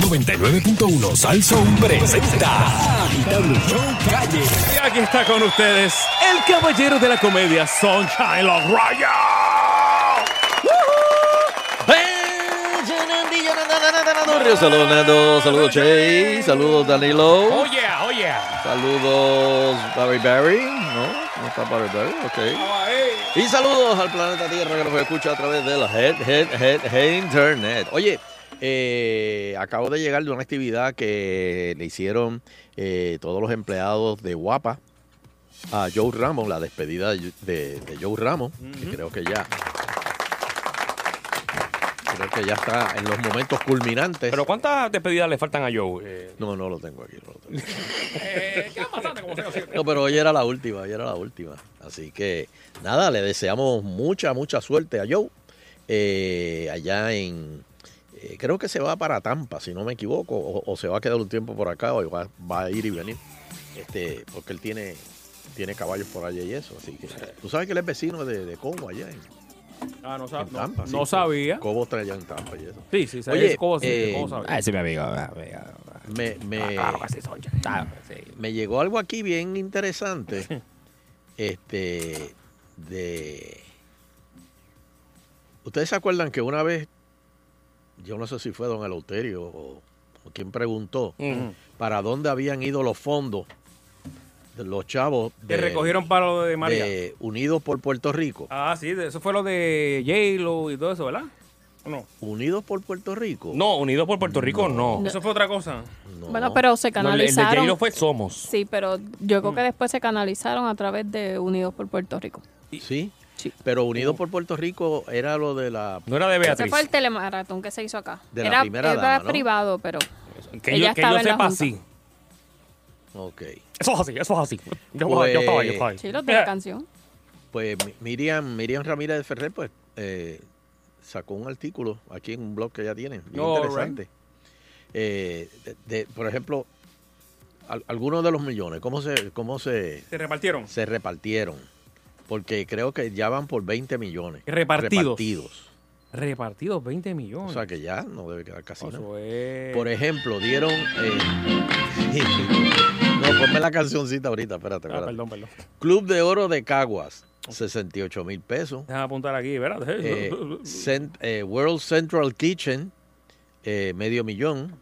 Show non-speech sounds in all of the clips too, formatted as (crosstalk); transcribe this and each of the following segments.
99.1 Salsoul presenta Agitando Show Calle. Y aquí está con ustedes el caballero de la comedia, Sunshine Los Raya. Saludos Nando, saludos Chase, saludos Danilo, Oh yeah, oh yeah. saludos Barry Barry, ¿no? ¿No está Barry Barry? Ok. Y saludos al planeta Tierra que nos escucha a través de la Head, Head, Head, Head Internet. Oye, eh, acabo de llegar de una actividad que le hicieron eh, todos los empleados de Guapa a Joe Ramos, la despedida de, de- de Joe Ramos, que creo que ya... Creo que ya está en los momentos culminantes. Pero ¿cuántas despedidas le faltan a Joe? Eh, No, no lo tengo aquí. No, lo tengo. (laughs) No, pero hoy era la última, hoy era la última. Así que nada, le deseamos mucha, mucha suerte a Joe. allá en, eh, creo que se va para Tampa, si no me equivoco, o, o se va a quedar un tiempo por acá, o va, va a ir y venir. Este, porque él tiene, tiene caballos por allá y eso. Así que, tú sabes que él es vecino de, de Cobo allá en, Ah, no, sab- en no, Tampa. no sí. sabía. Cobo está allá en Tampa y eso. Sí, sí, Oye, sí. ¿Cómo, sí, eh, cómo sabía? Ah, ese es mi amigo. ah, amigo. Me, me, Claro sí. Ah, sí. me llegó algo aquí bien interesante. este, de. Ustedes se acuerdan que una vez, yo no sé si fue don Eleuterio o, o quien preguntó, para dónde habían ido los fondos de los chavos Que de, recogieron para lo de María. de Unidos por Puerto Rico. Ah, sí, de- eso fue lo de J-Lo y todo eso, ¿verdad? ¿O no? Unidos por Puerto Rico. No, Unidos por Puerto Rico no. No. Eso fue otra cosa. No. Bueno, pero se No, el- de canalizaron. Fue Somos. Sí, pero yo creo que después se canalizaron a través de Unidos por Puerto Rico. Sí. Sí. Pero Unidos por Puerto Rico era lo de la. No era de Ese Beatriz. fue el telemaratón que se hizo acá. De la era primera era dama, ¿no? privado, pero Que Ella yo, que la sepa, sí. Ok. Eso es así, eso es así. Yo, Pues- yo estaba ahí, yo estaba ahí. sí, los de la canción. Pues Mi- Miriam, Miriam Ramírez de Ferrer, pues, eh, sacó un artículo aquí en un blog que ya tiene, bien interesante. Eh, de, de- por ejemplo, al- algunos de los millones, ¿cómo se, cómo se, Se repartieron. se repartieron? Porque creo que ya van por 20 millones. Repartidos. repartidos. Repartidos 20 O millones. sea que ya no debe quedar casi nada. Es... Por ejemplo, dieron... eh, (laughs) no, ponme la cancioncita ahorita, espérate, Ah, espérate. perdón, perdón. Club de Oro de Caguas, 68 mil pesos. Déjame apuntar aquí, ¿verdad? Eh, Cent- eh, World Central Kitchen, medio millón.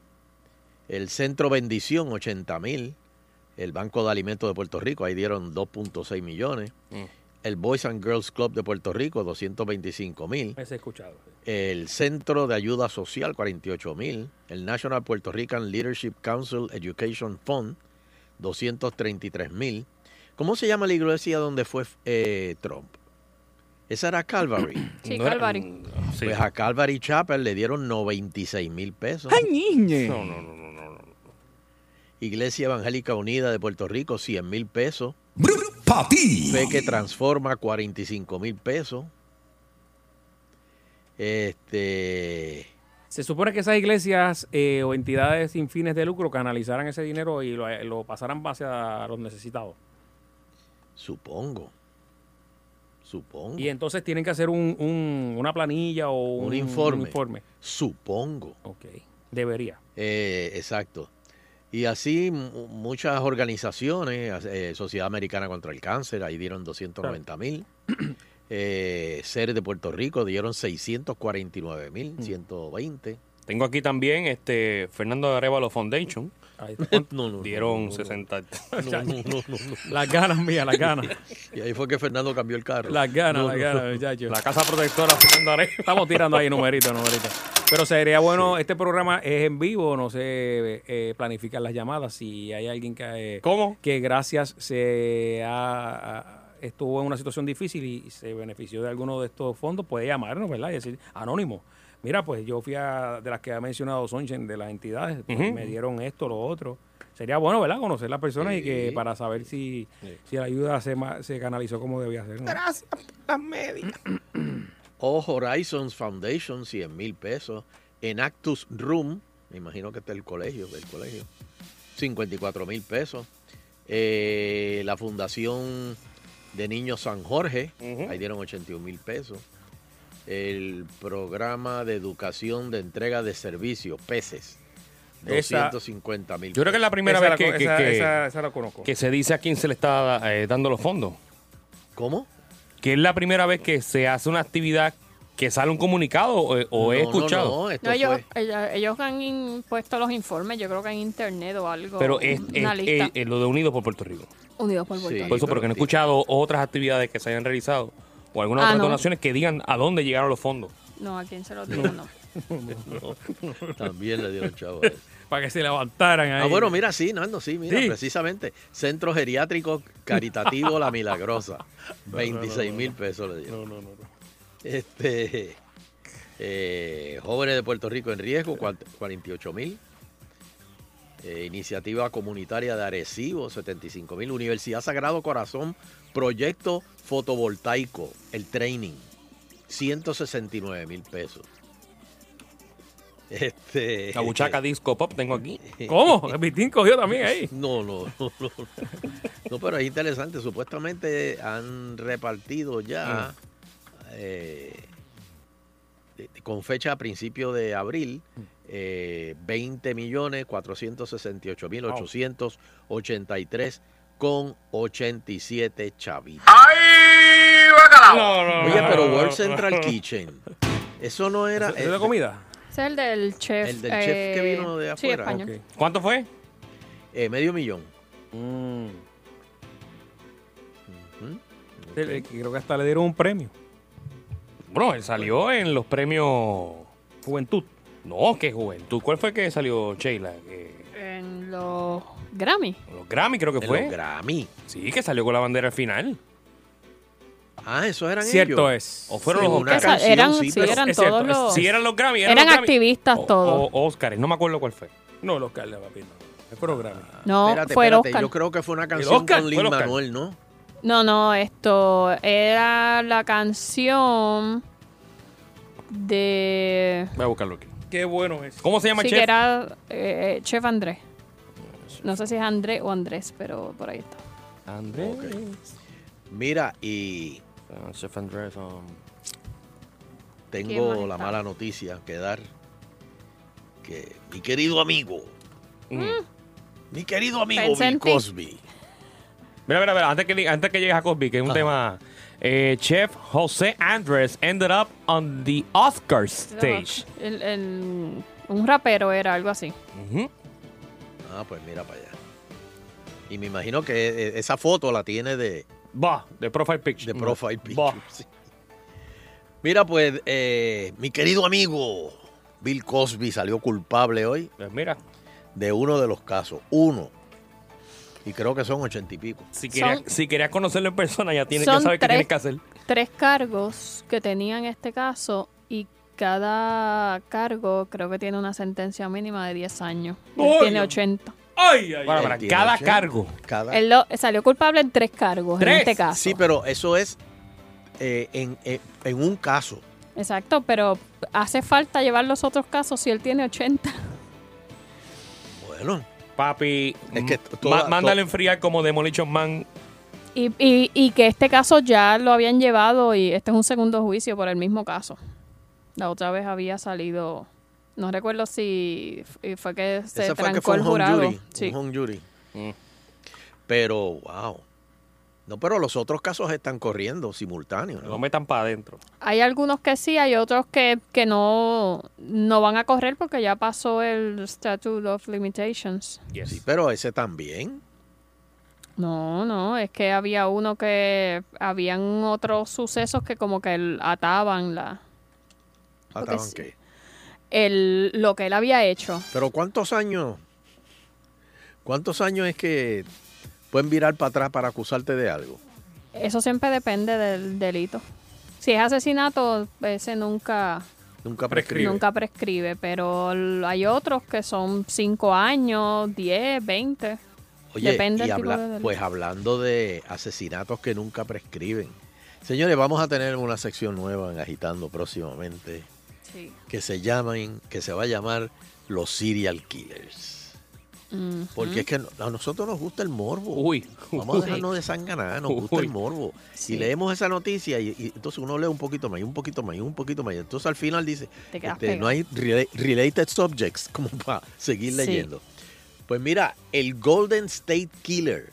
El Centro Bendición, 80 mil. El Banco de Alimentos de Puerto Rico, ahí dieron 2.6 millones. Mm. El Boys and Girls Club de Puerto Rico, 225 mil. Ese he escuchado. El Centro de Ayuda Social, 48 mil. El National Puerto Rican Leadership Council Education Fund, 233 mil. ¿Cómo se llama la iglesia donde fue eh, Trump? Esa era Calvary. (clears throat) Sí, No era- Calvary. Sí. Pues a Calvary Chapel le dieron 96 mil pesos. No, no, no, no, no. no. Iglesia Evangélica Unida de Puerto Rico, 100 mil pesos. Pa' ti. Fe que transforma, 45 mil pesos. Este. Se supone que esas iglesias eh, o entidades sin fines de lucro canalizaran ese dinero y lo, lo pasaran hacia los necesitados. Supongo. Supongo. Y entonces tienen que hacer un, un- una planilla o un, Un informe. un informe. Supongo. Ok. Debería. Eh, exacto. Y así mu- muchas organizaciones, eh, Sociedad Americana contra el Cáncer, ahí dieron 290 mil. (clears throat) Eh, Seres de Puerto Rico dieron 649 mil, 120. Tengo aquí también este Fernando Arevalo Foundation. Ahí está. No, no, no, Dieron no, no, 60. (laughs) No, no, no, no, no. Las ganas mías, las ganas. Y ahí fue que Fernando cambió el carro. Las ganas, No, las no, ganas, muchachos. La Casa Protectora Fernando Arevalo. Estamos tirando ahí numeritos, numeritos. Pero sería bueno, este programa es en vivo, no sé eh, planificar las llamadas. Si hay alguien que, eh, ¿Cómo? que gracias se ha, ha- estuvo en una situación difícil y se benefició de alguno de estos fondos, puede llamarnos, ¿verdad? Y decir, anónimo. Mira, pues yo fui a, de las que ha mencionado Sonchen, de las entidades, pues, me dieron esto, lo otro. Sería bueno, ¿verdad? Conocer las personas y que para saber si, si la ayuda se, se canalizó como debía ser. ¿no? Gracias, las médicas. O Horizons Foundation, 100 mil pesos. Enactus Room, me imagino que está el colegio, del colegio, 54 mil pesos. Eh, la Fundación de Niños San Jorge, Ujú. ahí dieron 81 mil pesos. El programa de educación de entrega de servicios, PECES, Esa- 250 mil. Yo creo que es la primera Esa vez la que, que- esa- que- esa- esa la conozco. que se dice a quién se le está eh, dando los fondos. ¿Cómo? Que es la primera vez que se hace una actividad que sale un comunicado o, o he No, no, escuchado. no, esto No, ellos, fue- ellos, ellos han impuesto los informes, yo creo que en internet o algo. Pero es, una es- lista. es- es lo de Unidos por Puerto Rico. Unidos por Sí. Puerto Rico. Por eso, pero porque no he sí. escuchado otras actividades que se hayan realizado o algunas Ah, otras no. donaciones que digan a dónde llegaron los fondos. No, a quién se lo (laughs) digo, no. (laughs) También le dieron chavo a eso. (laughs) Para que se levantaran ahí. Ah, bueno, mira, sí, Nando, sí, mira, Sí. precisamente. Centro Geriátrico Caritativo La Milagrosa. 26 mil pesos le dieron. No, no, no. Este, eh, jóvenes de Puerto Rico en riesgo, cuar- 48 mil. Eh, iniciativa comunitaria de Arecibo, 75 mil. Universidad Sagrado Corazón, proyecto fotovoltaico, el training, 169 mil pesos. Este, La buchaca disco pop (laughs) tengo aquí. ¿Cómo? El Vitín cogió también ahí. No, no, (laughs) no, no. No, pero es interesante. Supuestamente han repartido ya, eh, de- con fecha a principio de abril, eh, 20 millones 468 mil 883 con 87 chavitos. No, no, Oye, no, pero World. Central Kitchen, eso no era... ¿Es de comida? Es el del chef. El del chef que vino de Sí, afuera. ¿Cuánto fue? eh, medio millón. Mm. Creo que hasta le dieron un premio. Bueno, él salió en los premios. Juventud. No, qué juventud. ¿Cuál fue que salió Sheila? Que- En los Grammy. Los Grammy creo que En fue. los Grammy. Sí, que salió con la bandera al final. Ah, esos eran Cierto ellos. es. O fueron Sí, los una Esa- Oscars. canción, eran, sí, sí, pero eran es cierto, todos es- los. Sí, eran los Grammy. Eran los Grammy. activistas O- todos. O, Oscars, no me acuerdo cuál fue. No, los Oscar, papi, no. Es programa. no, Espérate, fue el espérate, Oscar. Yo creo que fue una canción Oscar? con ¿Fue el Lin Oscar? Manuel, ¿no? No, no, esto era la canción de. Voy a buscarlo aquí. Qué bueno es. ¿Cómo se llama Sí, el chef? que era eh, Chef Andrés. No sé si es Andrés o Andrés, pero por ahí está. Andrés. Mira, y Ah, chef Andrés. um, ¿Quién tengo la mala noticia que dar. Que mi querido amigo, mm. mi querido amigo Pensé en Bill. Cosby. Mira, mira, mira, antes que, antes que llegues a Cosby, que es un Ajá. tema. Eh, chef José Andrés ended up on the Oscar stage. El- el- un rapero era algo así. Ah, pues mira para allá. Y me imagino que eh, esa foto la tiene de, Va, de Profile Picture. de Profile. Picture. sí. Mira, pues, eh, mi querido amigo Bill Cosby salió culpable hoy Pues mira, de uno de los casos. Uno. Y creo que son ochenta y pico. si querías, Son- si querías conocerlo en persona, ya, tienes, ya sabes qué tienes que hacer. Tres cargos que tenían este caso y cada cargo creo que tiene una sentencia mínima de 10 años. Él ¡Ay, tiene Dios! 80. ¡Ay, ay, Para, ay! para, cada 80. cargo. Cada... Él lo- salió culpable en tres cargos ¿Tres? en este caso. Sí, pero eso es eh, en, en- en un caso. Exacto, pero hace falta llevar los otros casos si él tiene 80. Bueno, Papi, Es que toda- mándale to- enfriar como Demolition Man. Y, y, y que este caso ya lo habían llevado y este es un segundo juicio por el mismo caso. La otra vez había salido, no recuerdo si fue que se ese fue el que trancó fue el un home jurado. jury. Sí. Un home jury. Mm. Pero, wow. No, pero los otros casos están corriendo simultáneos. No ¿no? metan para adentro. Hay algunos que sí, hay otros que, que no, no van a correr porque ya pasó el Statute of Limitations. Yes. Sí, pero ese también. No, no, es que había uno que habían otros sucesos que como que ataban la Ataban qué. el lo que él había hecho. Pero ¿cuántos años? ¿Cuántos años es que pueden virar para atrás para acusarte de algo? Eso siempre depende del delito. Si es asesinato, ese nunca Nunca Prescribe. nunca prescribe, pero hay otros que son 5 años, 10, 20. Oye, Depende y del tipo habla- de delito. pues hablando de asesinatos que nunca prescriben. Señores, vamos a tener una sección nueva en Agitando próximamente Sí. que se llaman, que se va a llamar los serial killers. Porque es que a nosotros nos gusta el morbo. Uy, Vamos a dejarnos de sanganar, nos gusta el morbo. Sí. Y leemos esa noticia y, y entonces uno lee un poquito más y un poquito más y un poquito más. Y entonces al final dice, este, no hay rela- related subjects como para seguir Sí. leyendo. Pues mira, el Golden State Killer,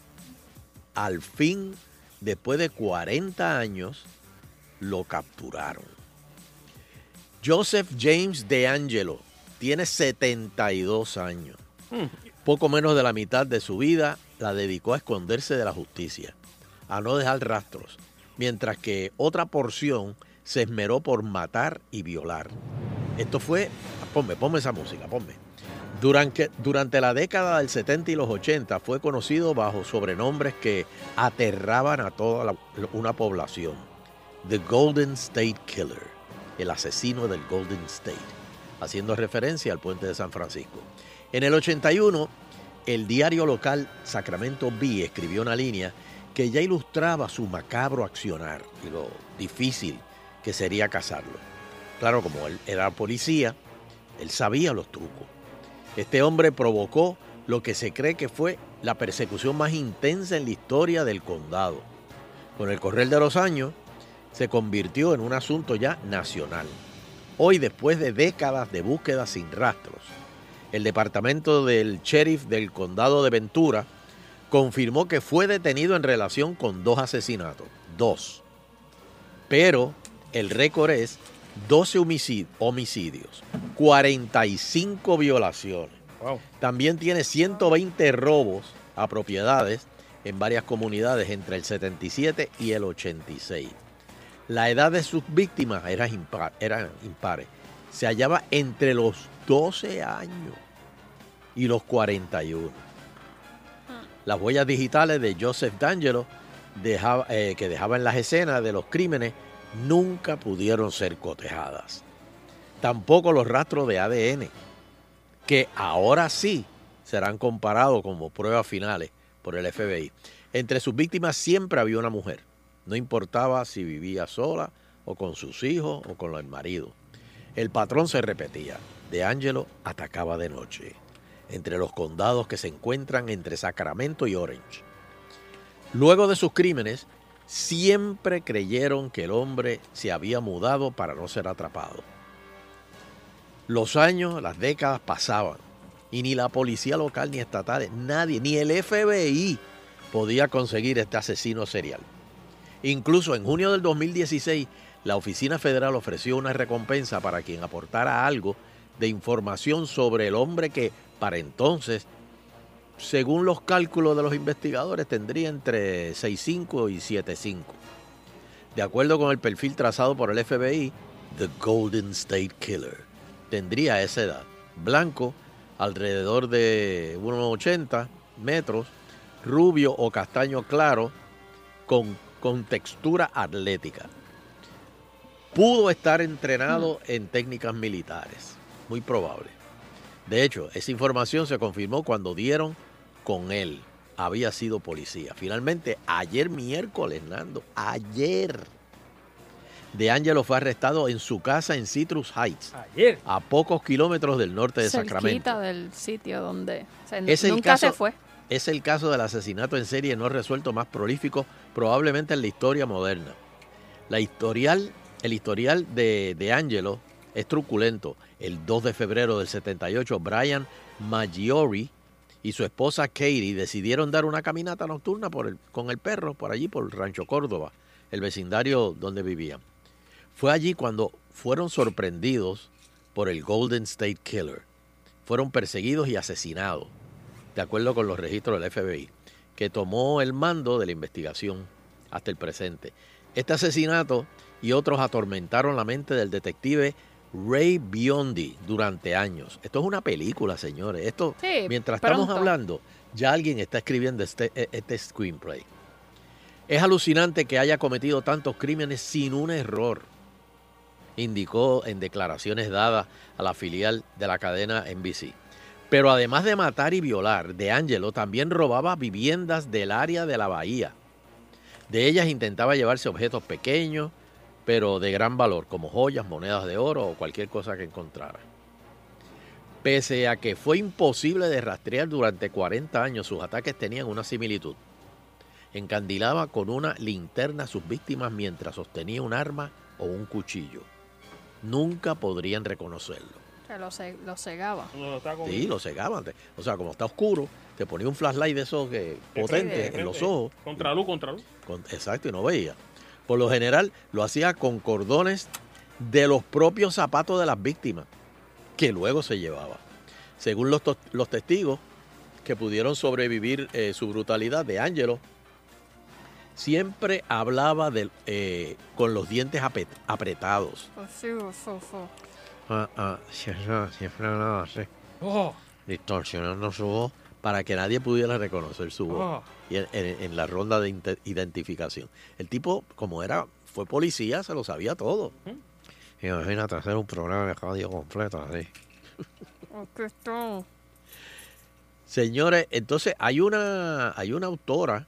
al fin, después de 40 años, lo capturaron. Joseph James DeAngelo tiene 72 años. Poco menos de la mitad de su vida la dedicó a esconderse de la justicia, a no dejar rastros, mientras que otra porción se esmeró por matar y violar. Esto fue, ponme, ponme esa música, ponme. Durante, durante la década del 70 y los 80 fue conocido bajo sobrenombres que aterraban a toda una población. The Golden State Killer, el asesino del Golden State, haciendo referencia al puente de San Francisco. En el 81, el diario local Sacramento Bee escribió una línea que ya ilustraba su macabro accionar y lo difícil que sería cazarlo. Claro, como él era policía, él sabía los trucos. Este hombre provocó lo que se cree que fue la persecución más intensa en la historia del condado. Con el correr de los años, se convirtió en un asunto ya nacional. Hoy, después de décadas de búsqueda sin rastros, el departamento del sheriff del condado de Ventura confirmó que fue detenido en relación con dos asesinatos. Dos. Pero el récord es 12 homicid- homicidios, 45 violaciones. Wow. También tiene 120 robos a propiedades en varias comunidades entre el 77 y el 86. La edad de sus víctimas era impar, eran impares. Se hallaba entre los 12 años y los 41. Las huellas digitales de Joseph D'Angelo dejaba- eh, que dejaban las escenas de los crímenes nunca pudieron ser cotejadas. Tampoco los rastros de ADN, que ahora sí serán comparados como pruebas finales por el FBI. Entre sus víctimas siempre había una mujer. No importaba si vivía sola o con sus hijos o con el marido. El patrón se repetía. De Angelo atacaba de noche, entre los condados que se encuentran entre Sacramento y Orange. Luego de sus crímenes, siempre creyeron que el hombre se había mudado para no ser atrapado. Los años, las décadas pasaban y ni la policía local ni estatal, nadie, ni el FBI podía conseguir este asesino serial. Incluso en junio del 2016, la Oficina Federal ofreció una recompensa para quien aportara algo de información sobre el hombre que para entonces, según los cálculos de los investigadores, tendría entre 6'5 y 7'5. De acuerdo con el perfil trazado por el FBI, The Golden State Killer tendría esa edad. Blanco, alrededor de 1,80 metros, rubio o castaño claro, con, con textura atlética. Pudo estar entrenado en técnicas militares, muy probable. De hecho, esa información se confirmó cuando dieron con él. Había sido policía. Finalmente, ayer miércoles, Nando, ayer, De Angelo fue arrestado en su casa en Citrus Heights, Ayer. a pocos kilómetros del norte de Sacramento. Cerquita del sitio donde o sea, Es el nunca caso- se fue. Es el caso del asesinato en serie no resuelto más prolífico probablemente en la historia moderna. La historial, el historial de, de Angelo es truculento. El 2 de febrero del 78, Brian Maggiore y su esposa Katie decidieron dar una caminata nocturna el- con el perro por allí, por Rancho Córdoba, el vecindario donde vivían. Fue allí cuando fueron sorprendidos por el Golden State Killer. Fueron perseguidos y asesinados de acuerdo con los registros del FBI, que tomó el mando de la investigación hasta el presente. Este asesinato y otros atormentaron la mente del detective Ray Biondi durante años. Esto es una película, señores. Esto, Sí, mientras estamos hablando, ya alguien está escribiendo este, este screenplay. Es alucinante que haya cometido tantos crímenes sin un error, indicó en declaraciones dadas a la filial de la cadena NBC. Pero además de matar y violar, De Angelo también robaba viviendas del área de la bahía. De ellas intentaba llevarse objetos pequeños, pero de gran valor, como joyas, monedas de oro o cualquier cosa que encontrara. Pese a que fue imposible de rastrear durante 40 años, sus ataques tenían una similitud. Encandilaba con una linterna a sus víctimas mientras sostenía un arma o un cuchillo. Nunca podrían reconocerlo. Que lo, ce- lo cegaba. Sí, lo cegaban. O sea, como está oscuro, te ponía un flashlight de esos que, potentes en los ojos. Contra luz, contra luz. Con- exacto, y no veía. Por lo general lo hacía con cordones de los propios zapatos de las víctimas, que luego se llevaba. Según los, los testigos que pudieron sobrevivir eh, su brutalidad de Angelo, siempre hablaba del- eh, con los dientes apet- apretados. Ah, ah, siempre, siempre hablaba así, Oh, distorsionando su voz para que nadie pudiera reconocer su voz oh. y en, en- en la ronda de identificación. El tipo, como era, fue policía, se lo sabía todo. Imagínate hacer un programa de radio completo así. Aquí está. Señores, entonces hay una, hay una autora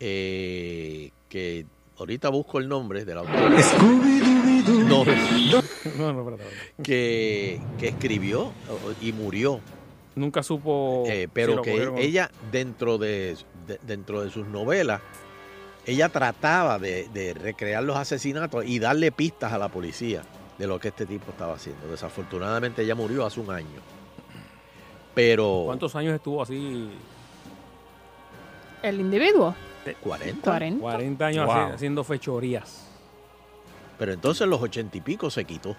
eh, que ahorita busco el nombre de la autora. (laughs) No, No, no, que, que escribió y murió. Nunca supo. Eh, pero que ella dentro de, de- dentro de sus novelas ella trataba de, de recrear los asesinatos y darle pistas a la policía de lo que este tipo estaba haciendo desafortunadamente ella murió hace un año pero ¿Cuántos años estuvo así? El individuo. 40 40. 40 años Wow. haci- haciendo fechorías. pero entonces en los ochenta y pico se quitó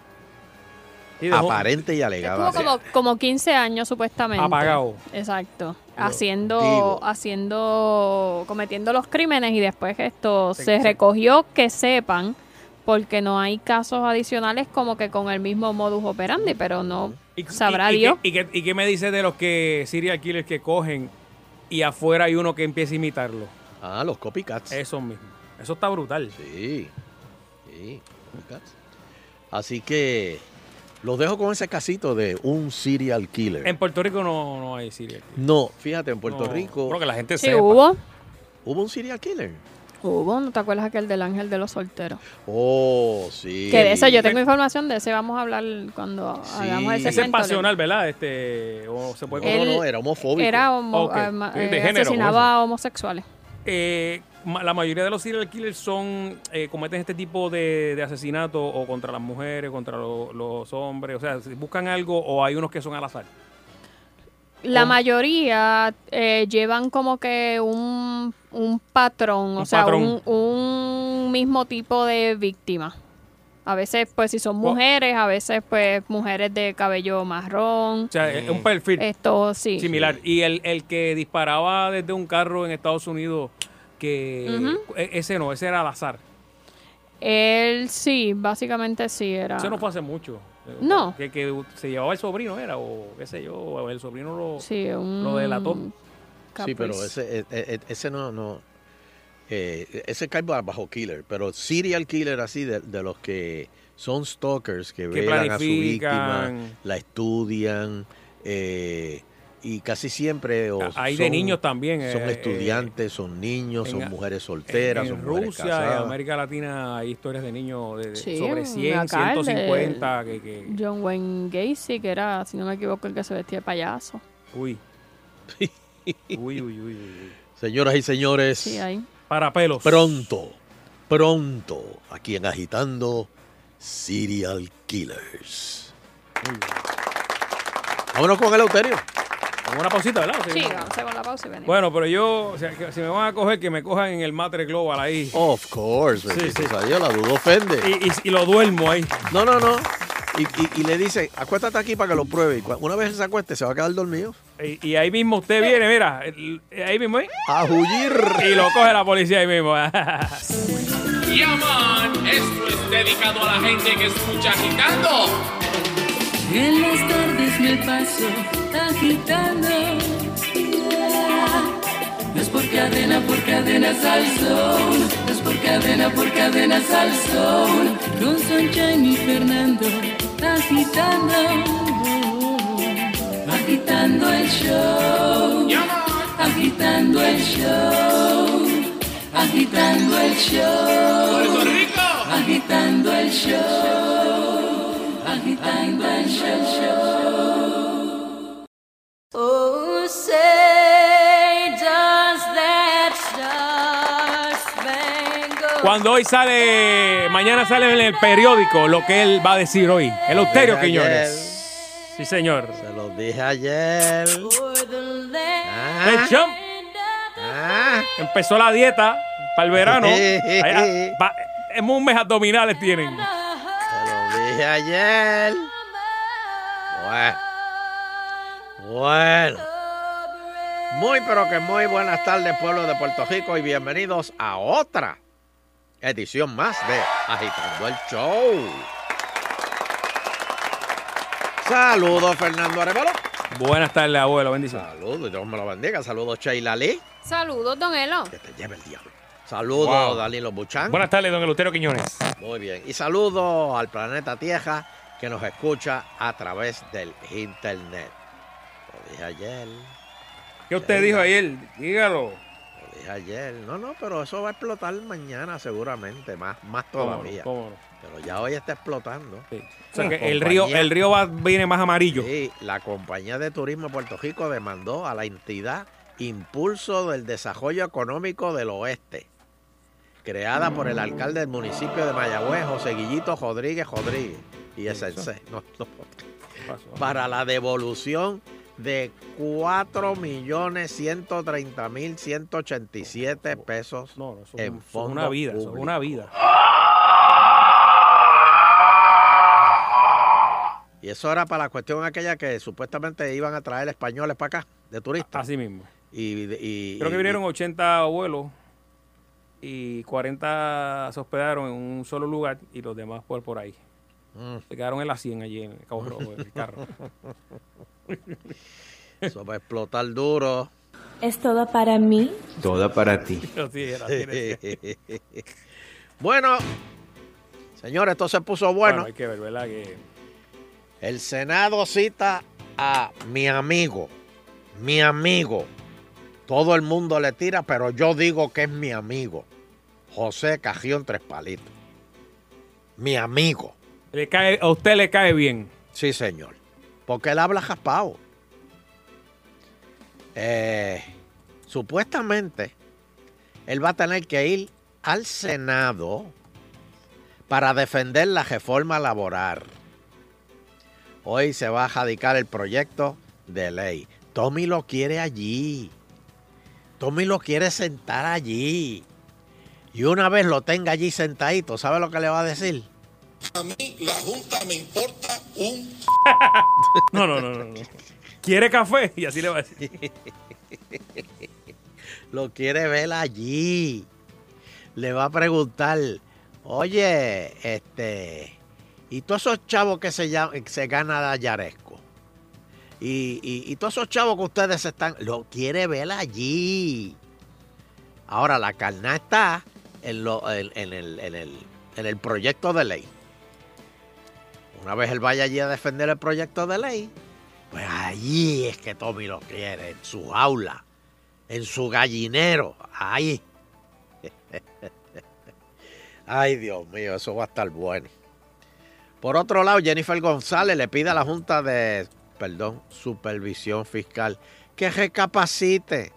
Aparente y Estuvo alegada como, como 15 años supuestamente. apagado. Exacto. Haciendo, digo. haciendo, cometiendo los crímenes y después esto Se- recogió que sepan, porque no hay casos adicionales como que con el mismo modus operandi, pero no Y- sabrá y- Dios. ¿Y qué, y qué me dice de los que serial killers que cogen y afuera hay uno que empieza a imitarlo? ah los copycats Eso mismo. Eso está brutal. sí sí copycats. así que los dejo con ese casito de un serial killer En Puerto Rico no, no hay serial killer. no fíjate en Puerto No, Rico Creo que la gente Sí, sepa. hubo. hubo un serial killer Hubo, ¿no te acuerdas aquel del ángel de los solteros? Oh, sí. Que de eso yo tengo información de ese, vamos a hablar cuando Sí. hagamos ese Ese Ese es pasional, ¿verdad? Este, o se puede No, no, era homofóbico. Era homo- ah, de eh, género, asesinaba a homosexuales. Eh, la mayoría de los serial killers son eh, cometen este tipo de, de asesinato o contra las mujeres, contra lo- los hombres. O sea, si buscan algo o hay unos que son al azar. La ¿Cómo? mayoría eh, llevan como que un, un patrón, o sea, patrón. Un, un mismo tipo de víctima. A veces, pues, si son mujeres, a veces, pues, mujeres de cabello marrón. O sea, es un perfil Esto sí. similar. Y el, el que disparaba desde un carro en Estados Unidos, que e- ese no, ese era al azar. Él sí, básicamente sí era. Ese no fue hace mucho. No. Que, que se llevaba el sobrino, era, o qué sé yo, o el sobrino lo... Sí, un lo delató. Sí, pero ese, eh, eh, ese no, no. eh, ese cae ba- bajo killer, pero serial killer así, de, de los que son stalkers, que, Que velan a su víctima, planifican. la estudian, eh, y casi siempre o Hay de niños también, Son eh, estudiantes, son niños, en- son mujeres solteras, en son Rusia, en. América Latina hay historias de niños de, de Sí, sobre 100, acá el de- 150, que, que John Wayne Gacy, que era, si no me equivoco, el que se vestía de payaso. uy. (laughs) uy, uy, uy, uy, uy. Señoras y señores, Sí, ahí. Para pelos. pronto, pronto, aquí en Agitando, Serial Killers. Vámonos con el Euterio. Con una pausita, ¿verdad? Sí, vamos a con la pausa y venimos. Bueno, pero yo, o sea, que si me van a coger, que me cojan en el Matre Global ahí. Of course, sí. sea Dios, la duda ofende. Y, y- y lo duermo ahí. No, no, no. Y, y- y le dice, acuéstate aquí para que lo pruebe. Y una vez se acueste, se va a quedar dormido. Y, y ahí mismo usted viene, mira, ahí mismo ahí, A huir. y lo coge la policía ahí mismo. (laughs) Yaman, esto es dedicado a la gente que escucha agitando. En las tardes me paso agitando. No es por cadena, por cadenas al sol. No es por cadena, por cadenas al sol. Con Sunshine y Fernando agitando. Agitando el show. Agitando el show. Agitando el show. Agitando el show, agitando el show, say does that star-spangled Cuando hoy sale, mañana sale en el periódico lo que él va a decir hoy. El Euterio. Quiñones. Sí, señor. Se los dije ayer. Ah, El champ ah. empezó la dieta para el verano. (laughs) Va- es un mes abdominales tienen. Ayer. Bueno. Bueno. Muy pero que muy buenas tardes pueblo de Puerto Rico y bienvenidos a otra edición más de Agitando el Show. Saludos Fernando Arevalo. Buenas tardes, abuelo. Bendiciones. Saludos, Dios me lo bendiga. Saludos Sheila Lee. Saludos, don Elo. Que te lleve el diablo. Saludos Wow. Danilo Buchan. Buenas tardes, don Eleuterio Quiñones. Muy bien. Y saludos al planeta Tierra que nos escucha a través del internet. Lo dije ayer. ¿Qué usted dijo ayer? Dígalo. Lo dije ayer. No, no, pero eso va a explotar mañana seguramente, más, más ¿Cómo no? todavía. ¿Cómo no? Pero ya hoy está explotando. Sí. O sea que el río, el río va, viene más amarillo. Sí, la compañía de turismo de Puerto Rico demandó a la entidad Impulso del Desarrollo Económico del Oeste, creada por el alcalde del municipio de Mayagüez, José Guillito Rodríguez Rodríguez, y SNC, no, no, ¿Qué pasó? para la devolución de 4.130.187 pesos No, no, eso, en es fondos una vida, es una vida. Y eso era para la cuestión aquella que supuestamente iban a traer españoles para acá, de turistas. Así mismo. Y, y- Creo que vinieron 80 abuelos y 40 se hospedaron en un solo lugar y los demás por, por ahí. Mm. Se quedaron en la 100 allí en Cabo Rojo, en el carro. (laughs) Eso va a explotar duro. ¿Es todo para mí? Toda para ti. (laughs) (laughs) Bueno, señores, esto se puso Bueno, bueno. hay que ver, ¿verdad? Que El Senado cita a mi amigo, mi amigo. Todo el mundo le tira, pero yo digo que es mi amigo. José Cajión Tres Palitos. Mi amigo. le cae, a usted le cae bien. Sí, señor. Porque él habla jaspao. Eh, supuestamente, él va a tener que ir al Senado para defender la reforma laboral. Hoy se va a radicar el proyecto de ley. Tommy lo quiere allí. Tommy lo quiere sentar allí. Y una vez lo tenga allí sentadito, ¿sabe lo que le va a decir? (laughs) No, no, no, no. no. ¿Quiere café? Y así le va a decir. (laughs) lo quiere ver allí. Le va a preguntar, oye, este, y todos esos chavos que se, llama- que se gana Yaresco, y, y, todos esos chavos que ustedes están, lo quiere ver allí. Ahora, la carna está en, lo- en- en el, en el- en el proyecto de ley. Una vez él vaya allí a defender el proyecto de ley, pues allí es que Tommy lo quiere, en su aula en su gallinero. Ahí. (laughs) Ay, Dios mío, eso va a estar bueno. Por otro lado, Jennifer González le pide a la Junta de, perdón, Supervisión Fiscal que recapacite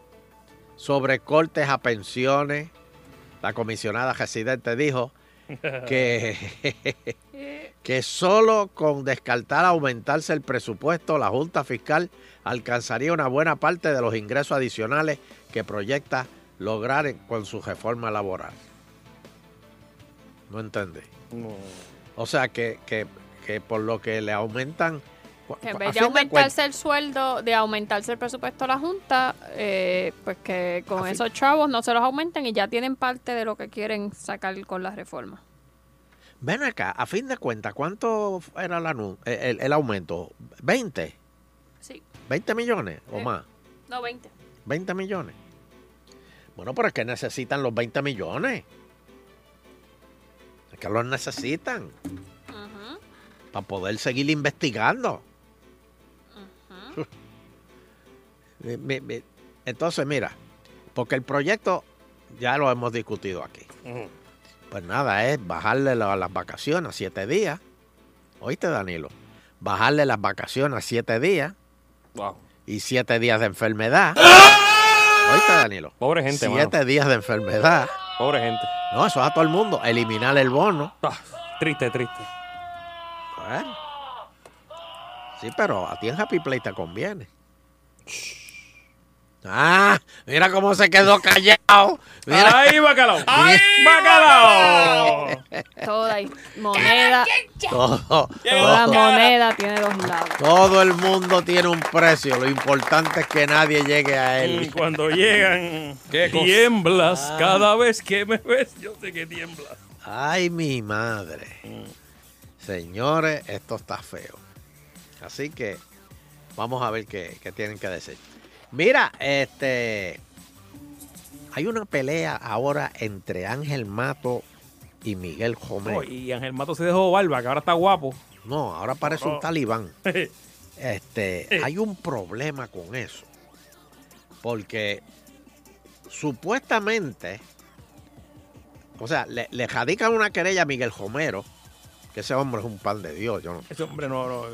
sobre cortes a pensiones. La comisionada residente dijo (laughs) que, (laughs) que solo con descartar aumentarse el presupuesto, la Junta Fiscal alcanzaría una buena parte de los ingresos adicionales que proyecta lograr con su reforma laboral. No entendí. No. O sea, que, que- que por lo que le aumentan... Que en vez de aumentarse el sueldo, de aumentarse el presupuesto a la Junta, eh, pues que con esos chavos no se los aumenten y ya tienen parte de lo que quieren sacar con la reforma. Ven acá, a fin de cuentas, ¿cuánto era el, anu- el, el aumento? ¿20? Sí, ¿20 millones o Eh. más? no 20. 20 millones. Bueno, pero es que necesitan los 20 millones. Es que los necesitan para poder seguir investigando. Mi- Entonces, mira, porque el proyecto ya lo hemos discutido aquí. Pues nada, es bajarle la- las vacaciones a siete días. ¿Oíste, Danilo? Bajarle las vacaciones a siete días Wow. y siete días de enfermedad. Oíste, Danilo. Pobre gente, Siete mano. días de enfermedad. Pobre gente. No, eso es a todo el mundo. Eliminar el bono. Ah, triste, triste. Bueno. Sí, pero a ti en Happy Play te conviene. Ah, mira cómo se quedó callado. Mira. ¡Ay, bacalao! (laughs) ¡Ay, bacalao! Toda y- moneda, Todo, toda moneda tiene dos lados. todo el mundo tiene un precio. Lo importante es que nadie llegue a Y él. cuando llegan, tiemblas. Ah. Cada vez que me ves, yo sé que tiemblas. Ay, mi madre. Señores, esto está feo. Así que vamos a ver qué, qué tienen que decir. Mira, este. Hay una pelea ahora entre Ángel Mato y Miguel Jomé. Oh, y Ángel Mato se dejó barba, que ahora está guapo. No, ahora parece un talibán. (laughs) Este, hay un problema con eso. Porque supuestamente, o sea, le, le radican una querella a Miguel Homero, que ese hombre es un pan de Dios. Yo no- Ese hombre no, no.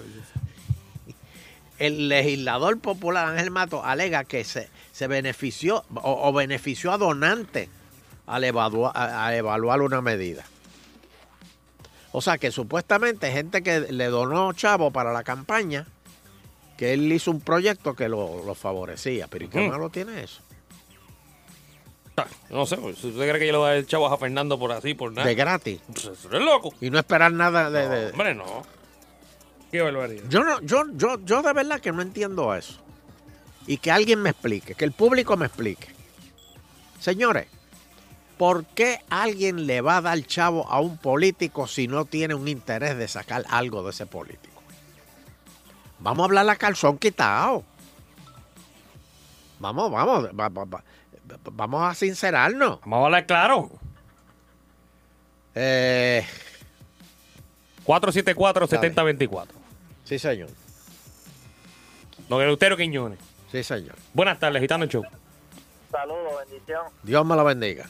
El legislador popular Ángel Mato alega que se, se benefició o, o benefició a donantes al evalua- a- a evaluar una medida. O sea que supuestamente gente que le donó chavo para la campaña, que él hizo un proyecto que lo, lo favorecía. Pero ¿y qué malo tiene eso? No sé, pues, ¿usted cree que yo le voy a dar el chavo a Fernando por así, por nada? De gratis. Pues eso es loco. Y no esperar nada de... de- Hombre, no. Qué barbaridad. Yo, no, yo, yo, yo de verdad que no entiendo eso. Y que alguien me explique, que el público me explique. Señores, ¿por qué alguien le va a dar chavo a un político si no tiene un interés de sacar algo de ese político? Vamos a hablar la calzón quitado. Vamos, vamos, va- va- va- vamos a sincerarnos. Vamos a hablar claro. Eh, 474-7024. Sí, señor. Don Eleuterio Quiñones. Sí, señor. Buenas tardes, Gitano Show. Saludos, bendición. Dios me lo bendiga.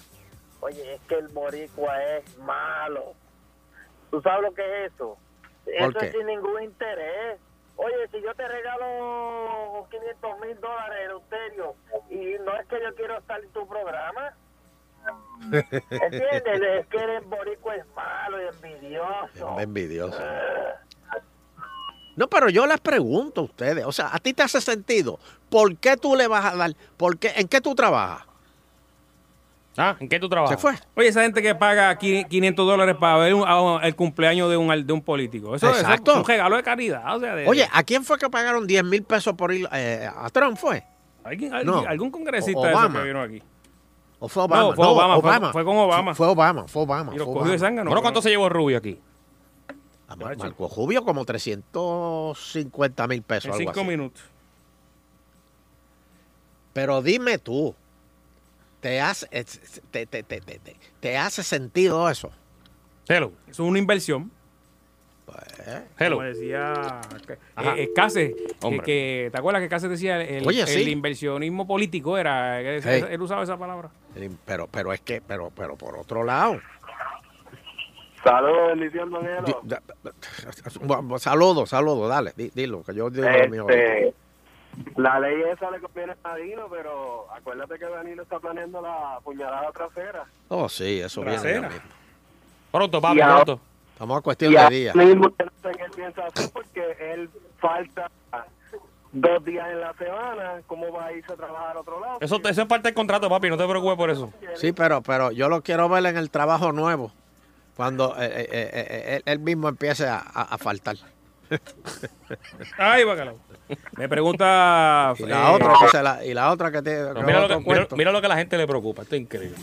Oye, es que el boricua es malo. ¿Tú sabes lo que es eso? ¿Por Eso qué? es sin ningún interés. Oye, si yo te regalo 500 mil dólares, Eleuterio, y no es que yo quiero estar en tu programa, (laughs) ¿entiendes? es que el boricua es malo y envidioso. Envidioso. No, pero yo les pregunto a ustedes, o sea, ¿a ti te hace sentido? ¿Por qué tú le vas a dar? ¿Por qué? ¿En qué tú trabajas? Ah, ¿en qué tú trabajas? Se fue. Oye, esa gente que paga qui- 500 dólares para ver un- a- el cumpleaños de un, de un político. Eso, Exacto. es un regalo de caridad. O sea, de- Oye, ¿a quién fue que pagaron 10 mil pesos por ir? eh, ¿A Trump fue? ¿alguien- alguien- no. algún congresista O- de esos Obama. que vino aquí. ¿O fue Obama? No, fue Obama, fue- fue con Obama. Fue Obama, fue Obama. Y los fue cogió de Obama. zángano. Bueno, ¿cuánto se llevó Rubio aquí? A Mar- Marco Rubio como 350 mil pesos. En algo cinco así. minutos. Pero dime tú, ¿te hace, te, te- te- te- te- te hace sentido eso? Hello. Eso es una inversión. Hello. Como decía eh, eh, Case, que, Hombre. que- ¿te acuerdas que Case decía el, Oye, el sí. inversionismo político era, Hey. él usaba esa palabra? Pero, pero es que, pero, pero por otro lado. Saludos, bendición, Saludos, saludos, dale, di- dilo, que yo digo lo mío. Este, la ley esa le conviene a Danilo, pero acuérdate que Danilo está planeando la puñalada trasera. Oh, sí, eso viene Trasera. ya mismo. Pronto, papi, ahora- pronto. Estamos a cuestión de días. mismo no sé qué él piensa hacer porque él falta dos días en la semana. ¿Cómo va a irse a trabajar a otro lado? Eso, eso es parte del contrato, papi, no te preocupes por eso. Sí, pero, pero yo lo quiero ver en el trabajo nuevo, cuando eh, eh, eh, él, él mismo empiece a, a- a faltar. Ay, bacalao. Me pregunta. Y la eh, otra que se la, y la otra que No, mira, lo que, mira, cuento. mira lo que a la gente le preocupa, esto es increíble.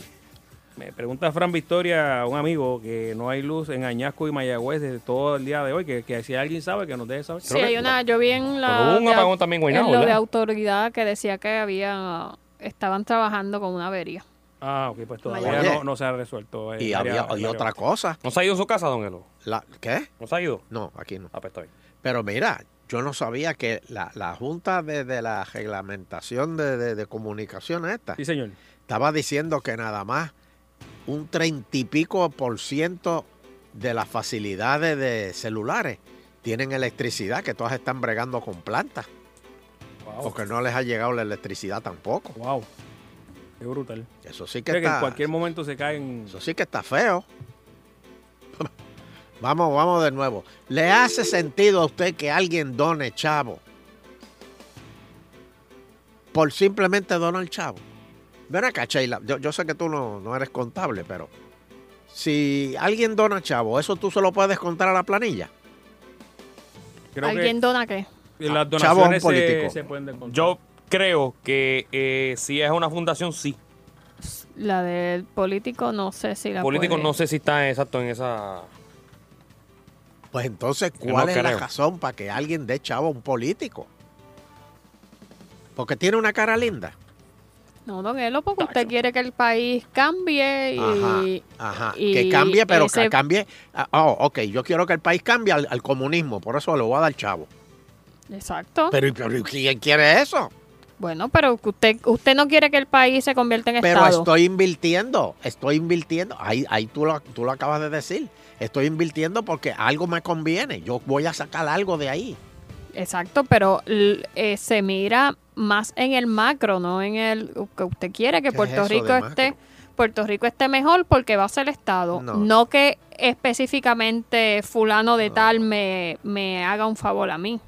Me pregunta Fran Victoria, un amigo, que no hay luz en Añasco y Mayagüez desde todo el día de hoy, que, que si alguien sabe, que nos deje saber. Sí, hay una, yo vi en la un de- apagón también en lo autoridad que decía que había estaban trabajando con una avería. Ah, ok, pues todavía Oye. no, no se ha resuelto. eh, Y área- había y área- otra cosa. ¿No se ha ido a su casa, don Elo? La, ¿Qué? ¿No se ha ido? No, aquí no. Ah, pues está bien. Pero mira, yo no sabía que la, la Junta de, de la Reglamentación de, de- de Comunicaciones esta Sí, señor. estaba diciendo que nada más un treinta y pico por ciento de las facilidades de celulares tienen electricidad, que todas están bregando con plantas. Porque no les ha llegado la electricidad tampoco. Wow. Qué brutal. Eso sí que O sea, que está. en cualquier momento se caen. Eso sí que está feo. (laughs) Vamos, vamos de nuevo. ¿Le hace sentido a usted que alguien done chavo? Por simplemente donar chavo. Ven acá, Sheila. Yo, yo sé que tú no, no eres contable, pero si alguien dona chavo, ¿eso tú se lo puedes contar a la planilla? Creo ¿Alguien dona qué? que las chavo a un donaciones se, político. se pueden descontar. Yo creo que eh, si es una fundación, sí. La del político no sé si la Político puede- no sé si está exacto en esa... Pues entonces, ¿cuál no es la razón para que alguien dé chavo a un político? Porque tiene una cara linda. No, don Elo, porque usted quiere que el país cambie y... Ajá, y que cambie, pero ese- que cambie. ah, Oh, ok, yo quiero que el país cambie al, al comunismo, por eso le voy a dar chavo. Exacto. Pero, pero ¿quién quiere eso? Bueno, pero usted, usted no quiere que el país se convierta en Pero Estado. estoy invirtiendo, estoy invirtiendo. Ahí, ahí tú, lo, tú lo acabas de decir. Estoy invirtiendo porque algo me conviene. Yo voy a sacar algo de ahí. Exacto, pero eh, se mira más en el macro, no en el que usted quiere que ¿Qué es Puerto Rico esté Puerto Rico esté mejor porque va a ser Estado, No. no, que específicamente fulano de tal me, me haga un favor a mí.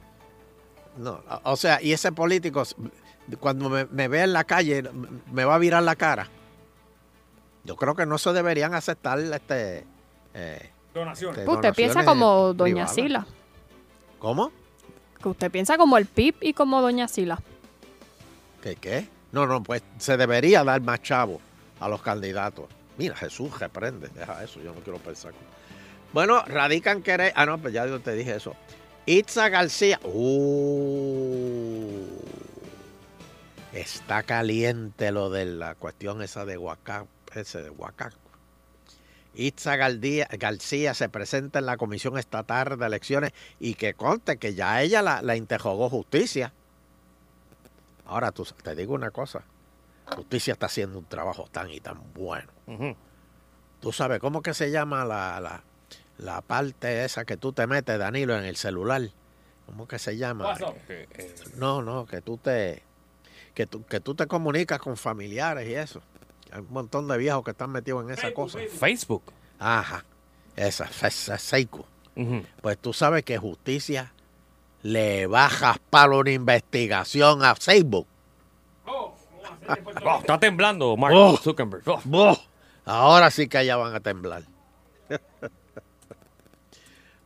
No, o sea, y ese político, cuando me, me ve en la calle, me va a virar la cara. Yo creo que no se deberían aceptar este. eh, Donaciones. este, usted piensa como Doña privadas. Sila, ¿Cómo? que usted piensa como el PIB y como Doña Sila. ¿Qué qué? No, no, pues se debería dar más chavo a los candidatos. Mira, Jesús reprende, deja eso, yo no quiero pensar. Bueno, radican querer. Ah, no, pues ya yo te dije eso. Itza García. Uh, está caliente lo de la cuestión esa de Huacá, ese de Huacá. Itza Galdía- García se presenta en la Comisión Estatal de Elecciones y que conte que ya ella la, la interrogó justicia. Ahora tú, te digo una cosa. Justicia está haciendo un trabajo tan y tan bueno. Tú sabes, ¿cómo que se llama la, la, la parte esa que tú te metes, Danilo, en el celular? ¿Cómo que se llama? No, no, que tú te que tú, que tú te comunicas con familiares y eso. Hay un montón de viejos que están metidos en esa cosa. Facebook. Ajá, esa, esa Seiko. Pues tú sabes que justicia le baja palo una investigación a Facebook. Oh, está temblando Mark Oh. Zuckerberg. Oh. Ahora sí que allá van a temblar. (laughs)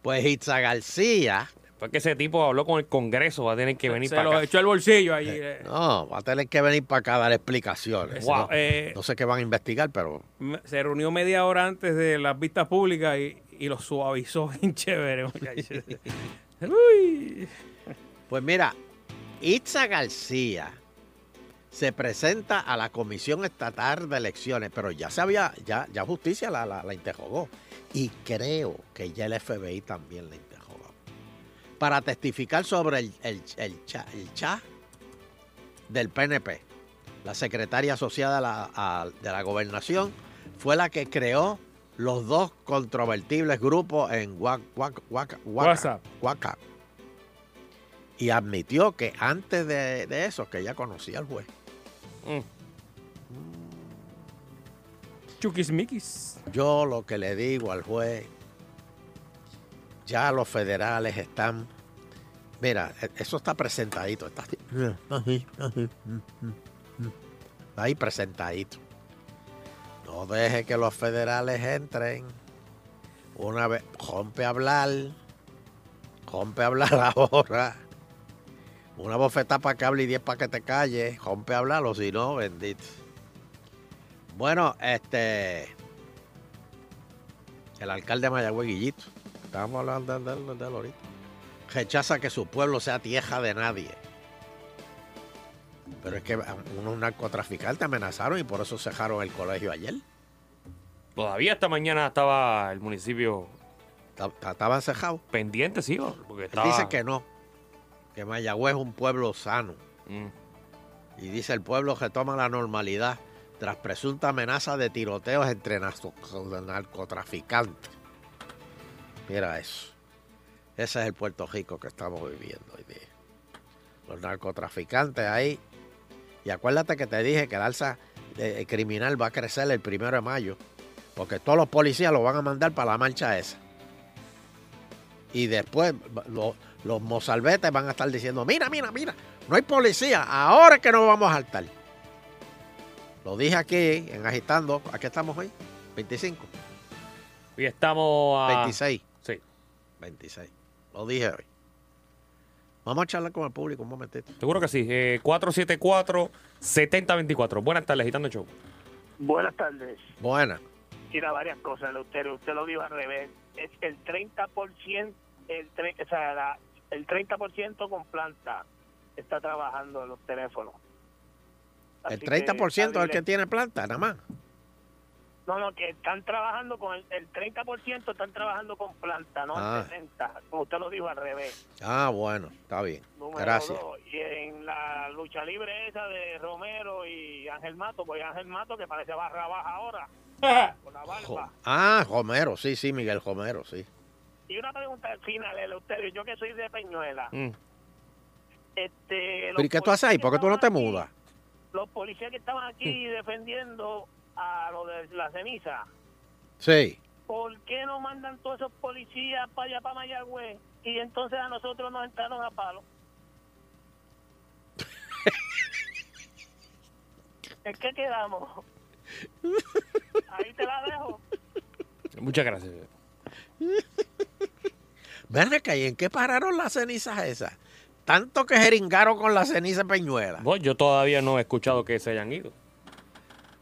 pues Itza García, Fue que ese tipo habló con el Congreso, va a tener que venir Se para lo acá. echó al bolsillo ahí. eh. no, va a tener que venir para acá a dar explicaciones. Wow. No, Eh, no sé qué van a investigar, pero se reunió media hora antes de las vistas públicas y, y lo suavizó (laughs) bien chévere. Uy. Pues mira, Itza García se presenta a la Comisión Estatal de Elecciones, pero ya se había, ya, ya justicia la, la, la interrogó. Y creo que ya el FBI también la interrogó. Para testificar sobre el, el, el, cha, el cha del PNP. La secretaria asociada a la, a- de la gobernación fue la que creó los dos controvertibles grupos en. Waka. Y admitió que antes de, de eso, que ya conocía al juez. Chuquismiquis. Yo lo que le digo al juez, ya los federales están, mira, e- eso está presentadito, está así, ahí presentadito. No deje que los federales entren. Una vez, rompe a hablar, rompe a hablar (laughs) ahora. Una bofetada para que hable y diez para que te calle, rompe a hablar o si no, bendito. Bueno, este. El alcalde de Mayagüez, Guillito. Estábamos hablando de él, de él ahorita. Rechaza que su pueblo sea tierra de nadie. Pero es que unos narcotraficantes amenazaron y por eso cerraron el colegio ayer. Todavía esta mañana estaba el municipio Estaban cerrados. pendiente, sí, porque estaba... Dice que no. Que Mayagüez es un pueblo sano. Mm. Y dice el pueblo que toma la normalidad tras presunta amenaza de tiroteos entre narcotraficantes. Mira eso. Ese es el Puerto Rico que estamos viviendo hoy día. Los narcotraficantes ahí. Y acuérdate que te dije que el alza eh, criminal va a crecer el primero de mayo. Porque todos los policías lo van a mandar para la marcha esa. Y después va- lo- los mozalbetes van a estar diciendo, mira, mira, mira, no hay policía, ahora es que nos vamos a saltar. Lo dije aquí en Agitando, ¿a qué estamos hoy? 25, Y estamos a... 26. Sí. 26. Lo dije hoy. Vamos a charlar con el público un momentito. Seguro que sí. Eh, 474-7024. Buenas tardes, Agitando el Show. Buenas tardes. Buena. Mira varias cosas, Eleuterio. Usted lo dijo al revés. Es el 30%, el, tre- o sea, la- el 30% con planta está trabajando en los teléfonos. El Así 30% es el que tiene planta, nada más. No, no, que están trabajando con el, el 30% están trabajando con planta, no Ah. el 60, como usted lo dijo al revés. Ah, bueno, está bien. Número Gracias. dos. Y en la lucha libre esa de Romero y Ángel Mato, pues Ángel Mato que parece barra baja ahora, (laughs) con la barba. Ah, Romero, sí, sí, Miguel Romero, sí. Y una pregunta al final, Eleuterio, yo que soy de Peñuela. Mm. Este, los ¿Pero y qué tú haces ahí? ¿Por qué tú no te mudas? Los policías que estaban aquí defendiendo a lo de la ceniza, Sí. ¿por qué no mandan todos esos policías para allá, para Mayagüez? Y entonces a nosotros nos entraron a palo. (laughs) ¿En qué quedamos? Ahí te la dejo. Muchas gracias. Ven acá, ¿y en qué pararon las cenizas esas? Tanto que jeringaron con la ceniza Peñuela. Bueno, yo todavía no he escuchado que se hayan ido.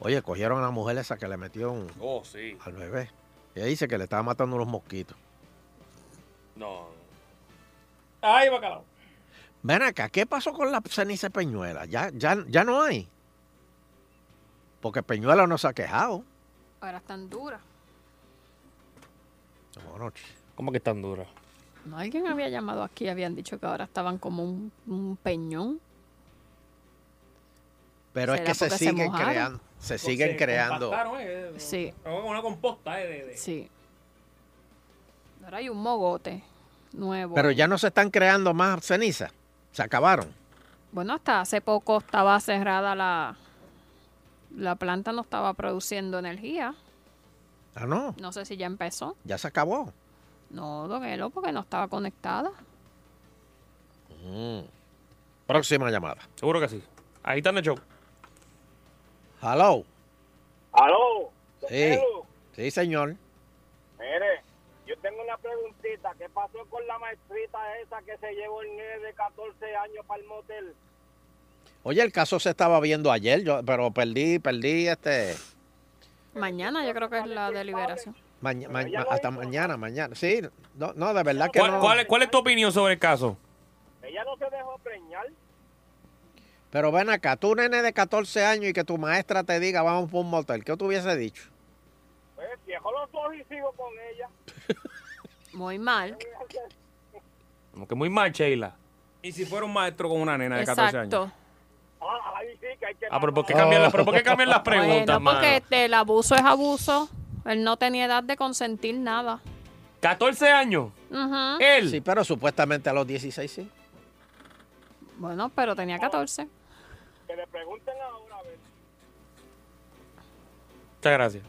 Oye, cogieron a la mujer esa que le metió un- Oh, sí. al bebé. Ella dice que le estaba matando unos mosquitos. No. Ay, bacalao. Ven acá, ¿qué pasó con la ceniza Peñuela? Ya, ya, ya no hay. Porque Peñuela no se ha quejado. Ahora están duras. Bueno, ¿Cómo que es tan dura? No, alguien había llamado aquí y habían dicho que ahora estaban como un, un peñón. pero es ¿Será que se siguen creando. Se siguen creando. eh, Sí. Como una composta, eh, de- de- Sí. Ahora hay un mogote nuevo. Pero ya no se están creando más cenizas. Se acabaron. Bueno, hasta hace poco estaba cerrada la... La planta no estaba produciendo energía. Ah, no. No sé si ya empezó. Ya se acabó. No, don Elo, porque no estaba conectada. Mm. Próxima llamada. Seguro que sí. Agitando el Show. Hello. ¡Aló! Sí. Sí, señor. Mire, yo tengo una preguntita. ¿Qué pasó con la maestrita esa que se llevó el nene de 14 años para el motel? Oye, el caso se estaba viendo ayer, yo, pero perdí, perdí este. Mañana yo creo que es la deliberación. maña- ma- ma- hasta mañana, mañana. Sí, no, no, de verdad que ¿Cuál, no. cuál es- cuál es tu opinión sobre el caso? Ella no se dejó preñar. Pero ven acá, tú nene de 14 años y que tu maestra te diga vamos por un motel, ¿qué tú hubiese dicho? Pues cierro los ojos y sigo con ella. (laughs) Muy mal. Como que muy mal, Sheila. Y si fuera un maestro con una nena de 14 Exacto. años. Ah, ahí sí que hay que... Ah, pero ¿por qué cambian, las- pero ¿por qué cambian las preguntas, Bueno, porque mano? este, el abuso es abuso. Él no tenía edad de consentir nada. 14 años. Ujú. Él. Sí, pero supuestamente a los 16 sí. Bueno, pero tenía 14. Que le pregunten ahora, a ver. Muchas gracias.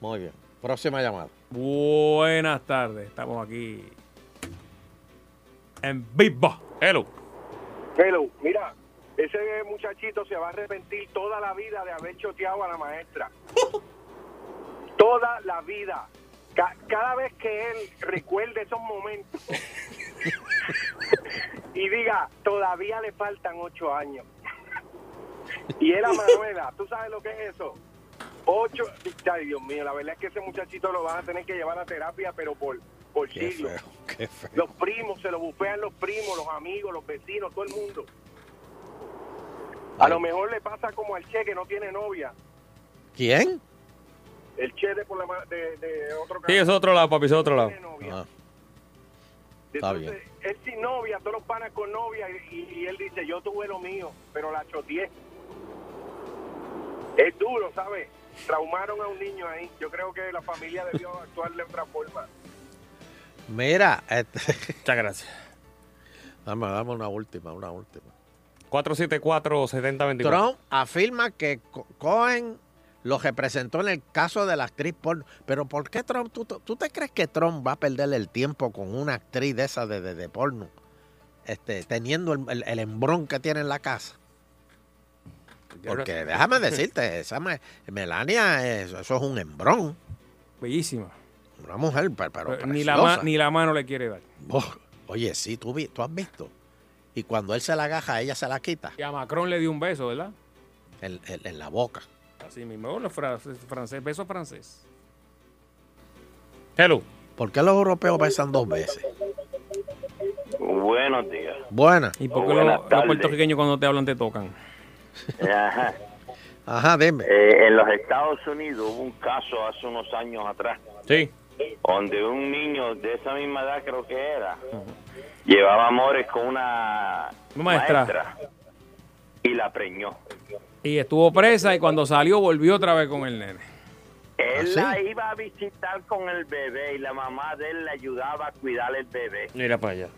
Muy bien. Próxima llamada. Buenas tardes. Estamos aquí en vivo. Hello. Hello, mira, ese muchachito se va a arrepentir toda la vida de haber choteado a la maestra. (laughs) toda la vida. Ca- cada vez que él recuerde esos momentos y diga, todavía le faltan ocho años. y era Manuela, ¿tú sabes lo que es eso? Ocho, ay Dios mío, la verdad es que ese muchachito lo van a tener que llevar a terapia, pero por, por Qué siglos. feo, qué feo. Los primos, se lo bufean los primos, los amigos, los vecinos, todo el mundo. A Ay. lo mejor le pasa como al Che que no tiene novia. ¿Quién? El Che de, por la de, de otro Sí, es otro lado, papi, es otro lado. Ah, está Entonces, él sin novia, todos los panas con novia, y, y- y él dice, yo tuve lo mío, pero la choteé. Es duro, ¿sabes? Traumaron a un niño ahí. Yo creo que la familia debió (laughs) actuar de otra forma. Mira, este, (laughs) Muchas gracias. Dame, dame una última, una última. 474-7024. Trump afirma que Co- Cohen lo representó en el caso de la actriz porno. Pero ¿por qué Trump? ¿Tú, tú te crees que Trump va a perder el tiempo con una actriz de esa de, de- de porno? Este, teniendo el, el- el embrón que tiene en la casa. Porque déjame (laughs) decirte, esa me- Melania, es- eso es un embrón. Bellísima. Una mujer, pero, pero ni, la ni la mano le quiere dar. Oh, oye, sí, tú, vi- tú has visto. Y cuando él se la agaja, ella se la quita Y a Macron le dio un beso, ¿verdad? en, en- en la boca. Así mismo, los francés, francés, beso francés. Hello. ¿Por qué los europeos besan dos veces? Buenos días. Buena. ¿Y por qué Buenas los, puertorriqueños cuando te hablan te tocan? Ajá. Ajá, dime. Eh, en los Estados Unidos hubo un caso hace unos años atrás Sí. donde un niño de esa misma edad creo que era llevaba amores con una Maestra. y la preñó. Y estuvo presa y cuando salió volvió otra vez con el nene. Él ¿Ah, sí? la iba a visitar con el bebé y la mamá de él le ayudaba a cuidar el bebé. Mira para allá.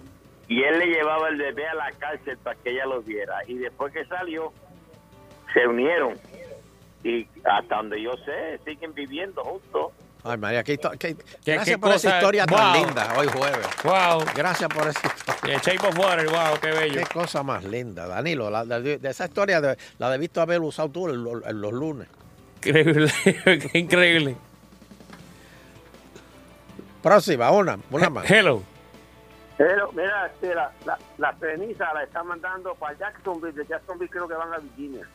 Y él le llevaba el bebé a la cárcel para que ella lo viera. Y después que salió, se unieron. Y hasta donde yo sé, siguen viviendo juntos. Ay, María, qué, qué- ¿Qué- gracias qué por esa historia tan linda hoy jueves. Wow. Gracias por esa historia. Yeah, Shape of Water, wow, qué bello. Qué cosa más linda, Danilo. la- de, esa historia de- la de visto haber usado tú en, los- en los lunes. Increíble, qué (laughs) increíble. Próxima, una, una más. Hello. Pero, mira, este, la, la, la ceniza la están mandando para Jacksonville. De Jacksonville creo que van a Virginia.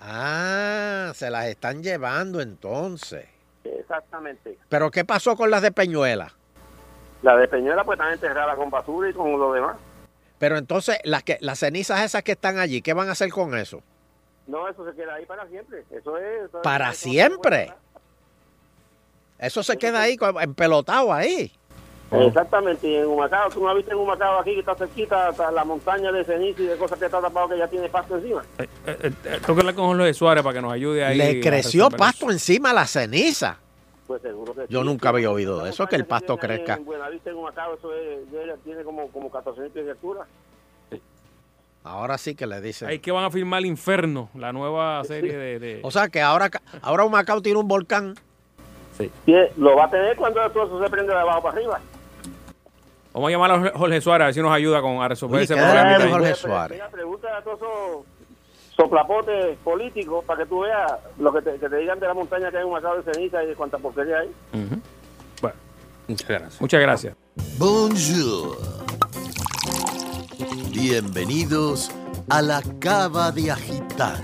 Ah, se las están llevando entonces. Exactamente. Pero ¿qué pasó con las de Peñuela? La de Peñuela pues están enterradas con basura y con lo demás. Pero entonces, las, que, las cenizas esas que están allí, ¿qué van a hacer con eso? No, eso se queda ahí para siempre. Eso es... eso es- Para eso siempre. Eso se queda ahí, empelotado ahí. Exactamente. Y en Humacao, tú no has visto en Humacao aquí que está cerquita hasta la montaña de ceniza y de cosas que está tapado que ya tiene pasto encima. Eh, eh, eh, tengo que hablar con Jorge Suárez para que nos ayude ahí. Le creció pasto encima a la ceniza. Pues seguro que Yo sí. nunca había oído de eso, que el pasto crezca. En Buenavista, en Humacao, eso es, tiene como, como 14 mil pies de altura. Ahora sí que le dicen. Ahí que van a filmar Inferno, la nueva serie de... de- O sea que ahora, ahora Humacao tiene un volcán. Sí, lo va a tener cuando todo eso se prende de abajo para arriba. Vamos a llamar a Jorge Suárez a ver si nos ayuda con, a resolver ese ¿qué problema. Jorge Suárez? Mira, pregúntale a todos esos soplapotes políticos para que tú veas lo que te, que te digan de la montaña que hay en Humacao de ceniza y de cuánta porquería hay. Bueno, Muchas gracias. muchas gracias. Bonjour. Bienvenidos a la cava de agitando.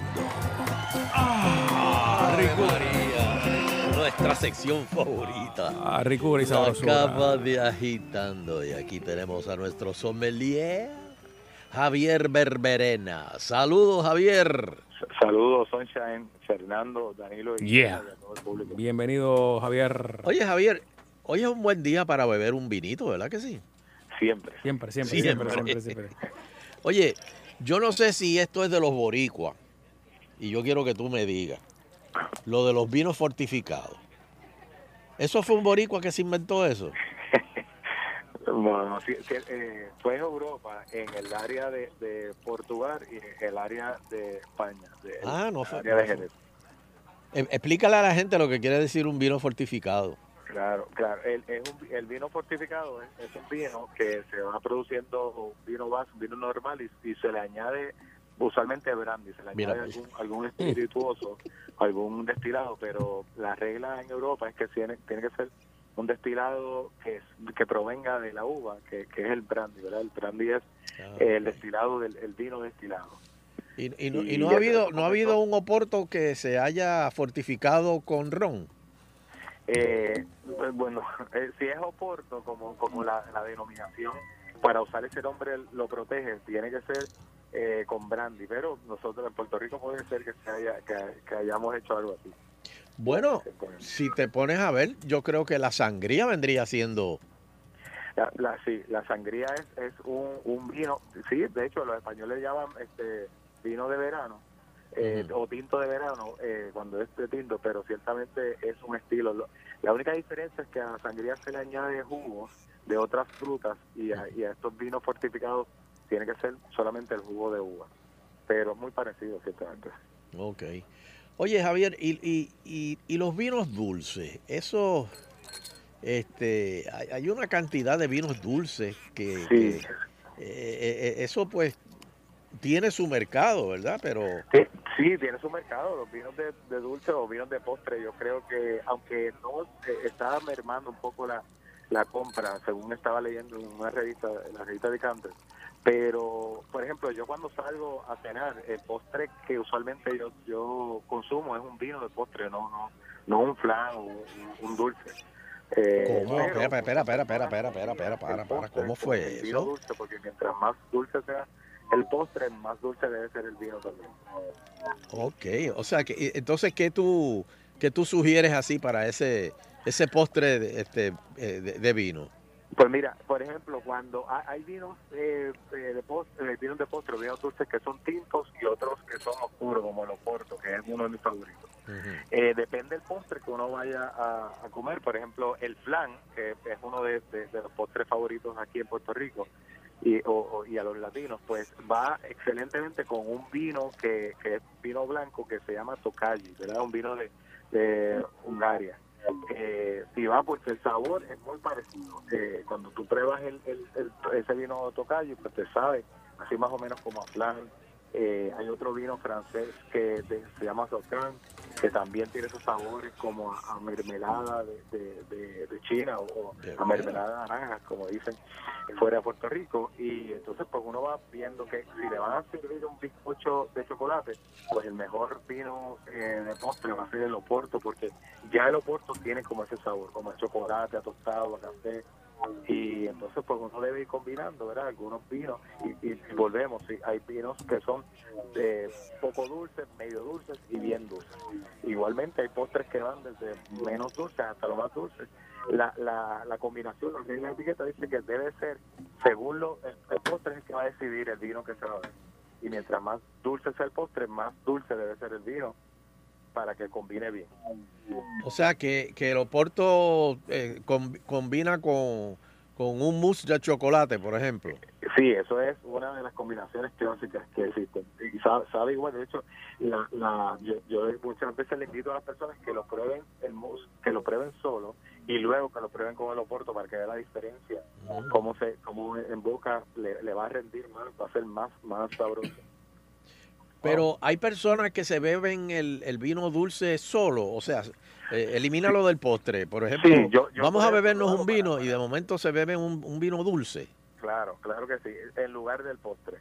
Nuestra sección favorita. Ah, ricura y sabrosura. cava de agitando. Y aquí tenemos a nuestro sommelier, Javier Berberena. Saludos, Javier. Saludos, Sunshine, Fernando, Danilo y Yeah. a todo el público. Bienvenido, Javier. Oye, Javier, hoy es un buen día para beber un vinito, ¿verdad que sí? Siempre. Siempre, siempre, siempre, siempre, siempre. Oye, yo no sé si esto es de los boricuas, y yo quiero que tú me digas, lo de los vinos fortificados. ¿Eso fue un boricua que se inventó eso? (laughs) Bueno, sí, sí, eh, fue en Europa, en el área de, de Portugal y en el área de España. de- Ah, no el fue- área de. Eh, Explícale a la gente lo que quiere decir un vino fortificado. Claro, claro. El, un- el vino fortificado es, es un vino que se va produciendo un vino base, un vino normal y, y se le añade usualmente brandy, se le añade algún, algún espirituoso, algún destilado, pero la regla en Europa es que tiene, tiene que ser un destilado que, es- que provenga de la uva, que, que es el brandy, ¿verdad? El brandy es el destilado del el vino destilado. Y, y no, y Y no ha habido no ha habido un oporto que se haya fortificado con ron. Eh, bueno, (laughs) eh, si es Oporto, como, como la, la denominación, para usar ese nombre lo protege, tiene que ser eh, con brandy, pero nosotros en Puerto Rico puede ser que, se haya, que, que hayamos hecho algo así. Bueno, si te pones a ver, yo creo que la sangría vendría siendo La, la, sí, la sangría es, es un, un vino, sí, de hecho los españoles llaman este vino de verano eh, o tinto de verano eh, cuando es de tinto, pero ciertamente es un estilo. Lo- La única diferencia es que a la sangría se le añade jugos de otras frutas y a, y a estos vinos fortificados tiene que ser solamente el jugo de uva. Pero es muy parecido, ciertamente. Ok. Oye, Javier, y, y, y, y los vinos dulces, eso, este, hay, hay una cantidad de vinos dulces que, que, eh, eh, eso pues tiene su mercado, ¿verdad? Pero Sí, sí, tiene su mercado, los vinos de, de dulce o vinos de postre. Yo creo que, aunque no eh, estaba mermando un poco la, la compra, según estaba leyendo en una revista, en la revista de Canter, pero, por ejemplo, yo cuando salgo a cenar, el postre que usualmente yo, yo consumo es un vino de postre, no no no un flan o un, un dulce. Eh, ¿Cómo? pero- Espera, espera, espera, espera, espera, espera, espera, para, para, ¿cómo fue eso? dulce, porque mientras más dulce sea el postre, más dulce debe ser el vino también. Ok, o sea, que, entonces, ¿qué tú, qué tú sugieres así para ese, ese postre de, este, eh, de, de vino? Pues mira, por ejemplo, cuando ha- hay vinos eh, eh, de postre, eh, vinos de postre, vinos dulces que son tintos y otros que son oscuros, como el Oporto, que es uno de mis favoritos. Eh, depende del postre que uno vaya a, a comer. Por ejemplo, el flan, que es uno de, de- de los postres favoritos aquí en Puerto Rico y, o- o- y a los latinos, pues va excelentemente con un vino que, que es vino blanco que se llama Tokaji, ¿verdad? Un vino de, de Hungaria. Eh, y va porque el sabor es muy parecido. Eh, cuando tú pruebas el, el- el- ese vino Tokaji, pues te sabe así más o menos como a flan. Eh, hay otro vino francés que de- se llama Saucan, que también tiene esos sabores como a, a mermelada de, de- China o, o a mermelada de naranjas, como dicen fuera de Puerto Rico. Y entonces pues uno va viendo que si le van a servir un bizcocho de chocolate, pues el mejor vino eh, de postre va a ser el Oporto, porque ya el Oporto tiene como ese sabor, como el chocolate, a tostado, a café. Y entonces pues uno debe ir combinando, ¿verdad? Algunos vinos y, y volvemos, sí, hay vinos que son de poco dulces, medio dulces y bien dulces. Igualmente hay postres que van desde menos dulces hasta lo más dulces. La, la, la combinación, que la etiqueta dice que debe ser, según lo, el, el postre es el que va a decidir el vino que se va a ver. Y mientras más dulce sea el postre, más dulce debe ser el vino para que combine bien. O sea, que, que el Oporto eh, com- combina con, con un mousse de chocolate, por ejemplo. Sí, eso es una de las combinaciones clásicas que existen. Y sabe, sabe igual, de hecho, la, la, yo, yo muchas veces le invito a las personas que lo prueben el mousse, que lo prueben solo y luego que lo prueben con el oporto para que vean la diferencia, cómo se, cómo en boca le, le va a rendir más, va a ser más, más sabroso. Pero hay personas que se beben el, el vino dulce solo, o sea, eh, elimina lo del postre. Por ejemplo, Sí, yo- yo vamos a bebernos un vino y de momento se beben un, un vino dulce. Claro, claro que sí, en lugar del postre.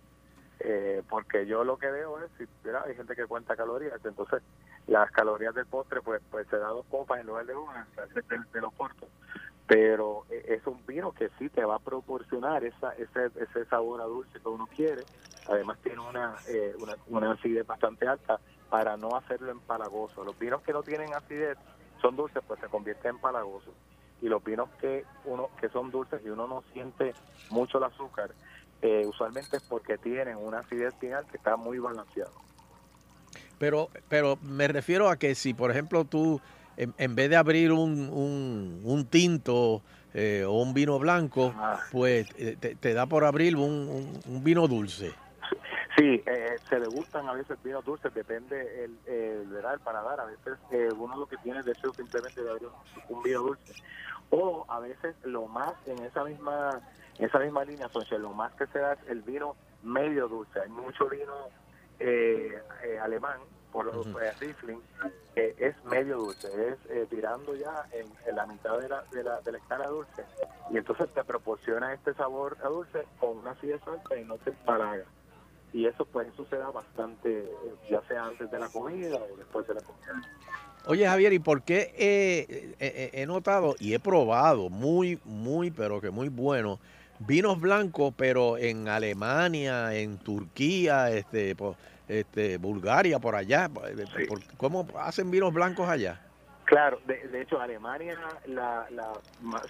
Eh, porque yo lo que veo es, si, ¿verdad? hay gente que cuenta calorías, entonces las calorías del postre pues pues se da dos copas en lugar de una, de, de- los portos. Pero eh, es un vino que sí te va a proporcionar esa, ese, ese sabor a dulce que uno quiere. Además tiene una, eh, una, una acidez bastante alta para no hacerlo empalagoso. Los vinos que no tienen acidez son dulces, pues se convierten en empalagosos y los vinos que uno que son dulces y uno no siente mucho el azúcar eh, usualmente es porque tienen una acidez final que está muy balanceado Pero, pero me refiero a que si, por ejemplo, tú, en, en vez de abrir un, un, un tinto eh, o un vino blanco, pues eh, te, te da por abrir un, un- un vino dulce. (laughs) sí eh, se le gustan a veces vinos dulces depende el, el, ¿verdad? el paladar a veces eh, uno lo que tiene es deseo simplemente de abrir un, un vino dulce o a veces lo más en esa misma en esa misma línea Sonche, lo más que se da es el vino medio dulce hay mucho vino eh, alemán por los eh, Riesling, que es medio dulce, es eh, tirando ya en, en la mitad de la, de, la, de la escala dulce. Y entonces te proporciona este sabor a dulce con una acidez alta y no te empalaga. Y eso pues eso se da bastante eh, ya sea antes de la comida o después de la comida. Oye, Javier, ¿y por qué eh, eh, he notado y he probado muy, muy, pero que muy bueno, vinos blancos, pero en Alemania, en Turquía, este, po- este, Bulgaria, por allá? por- ¿Cómo hacen vinos blancos allá? Claro, de, de hecho, Alemania, la, la,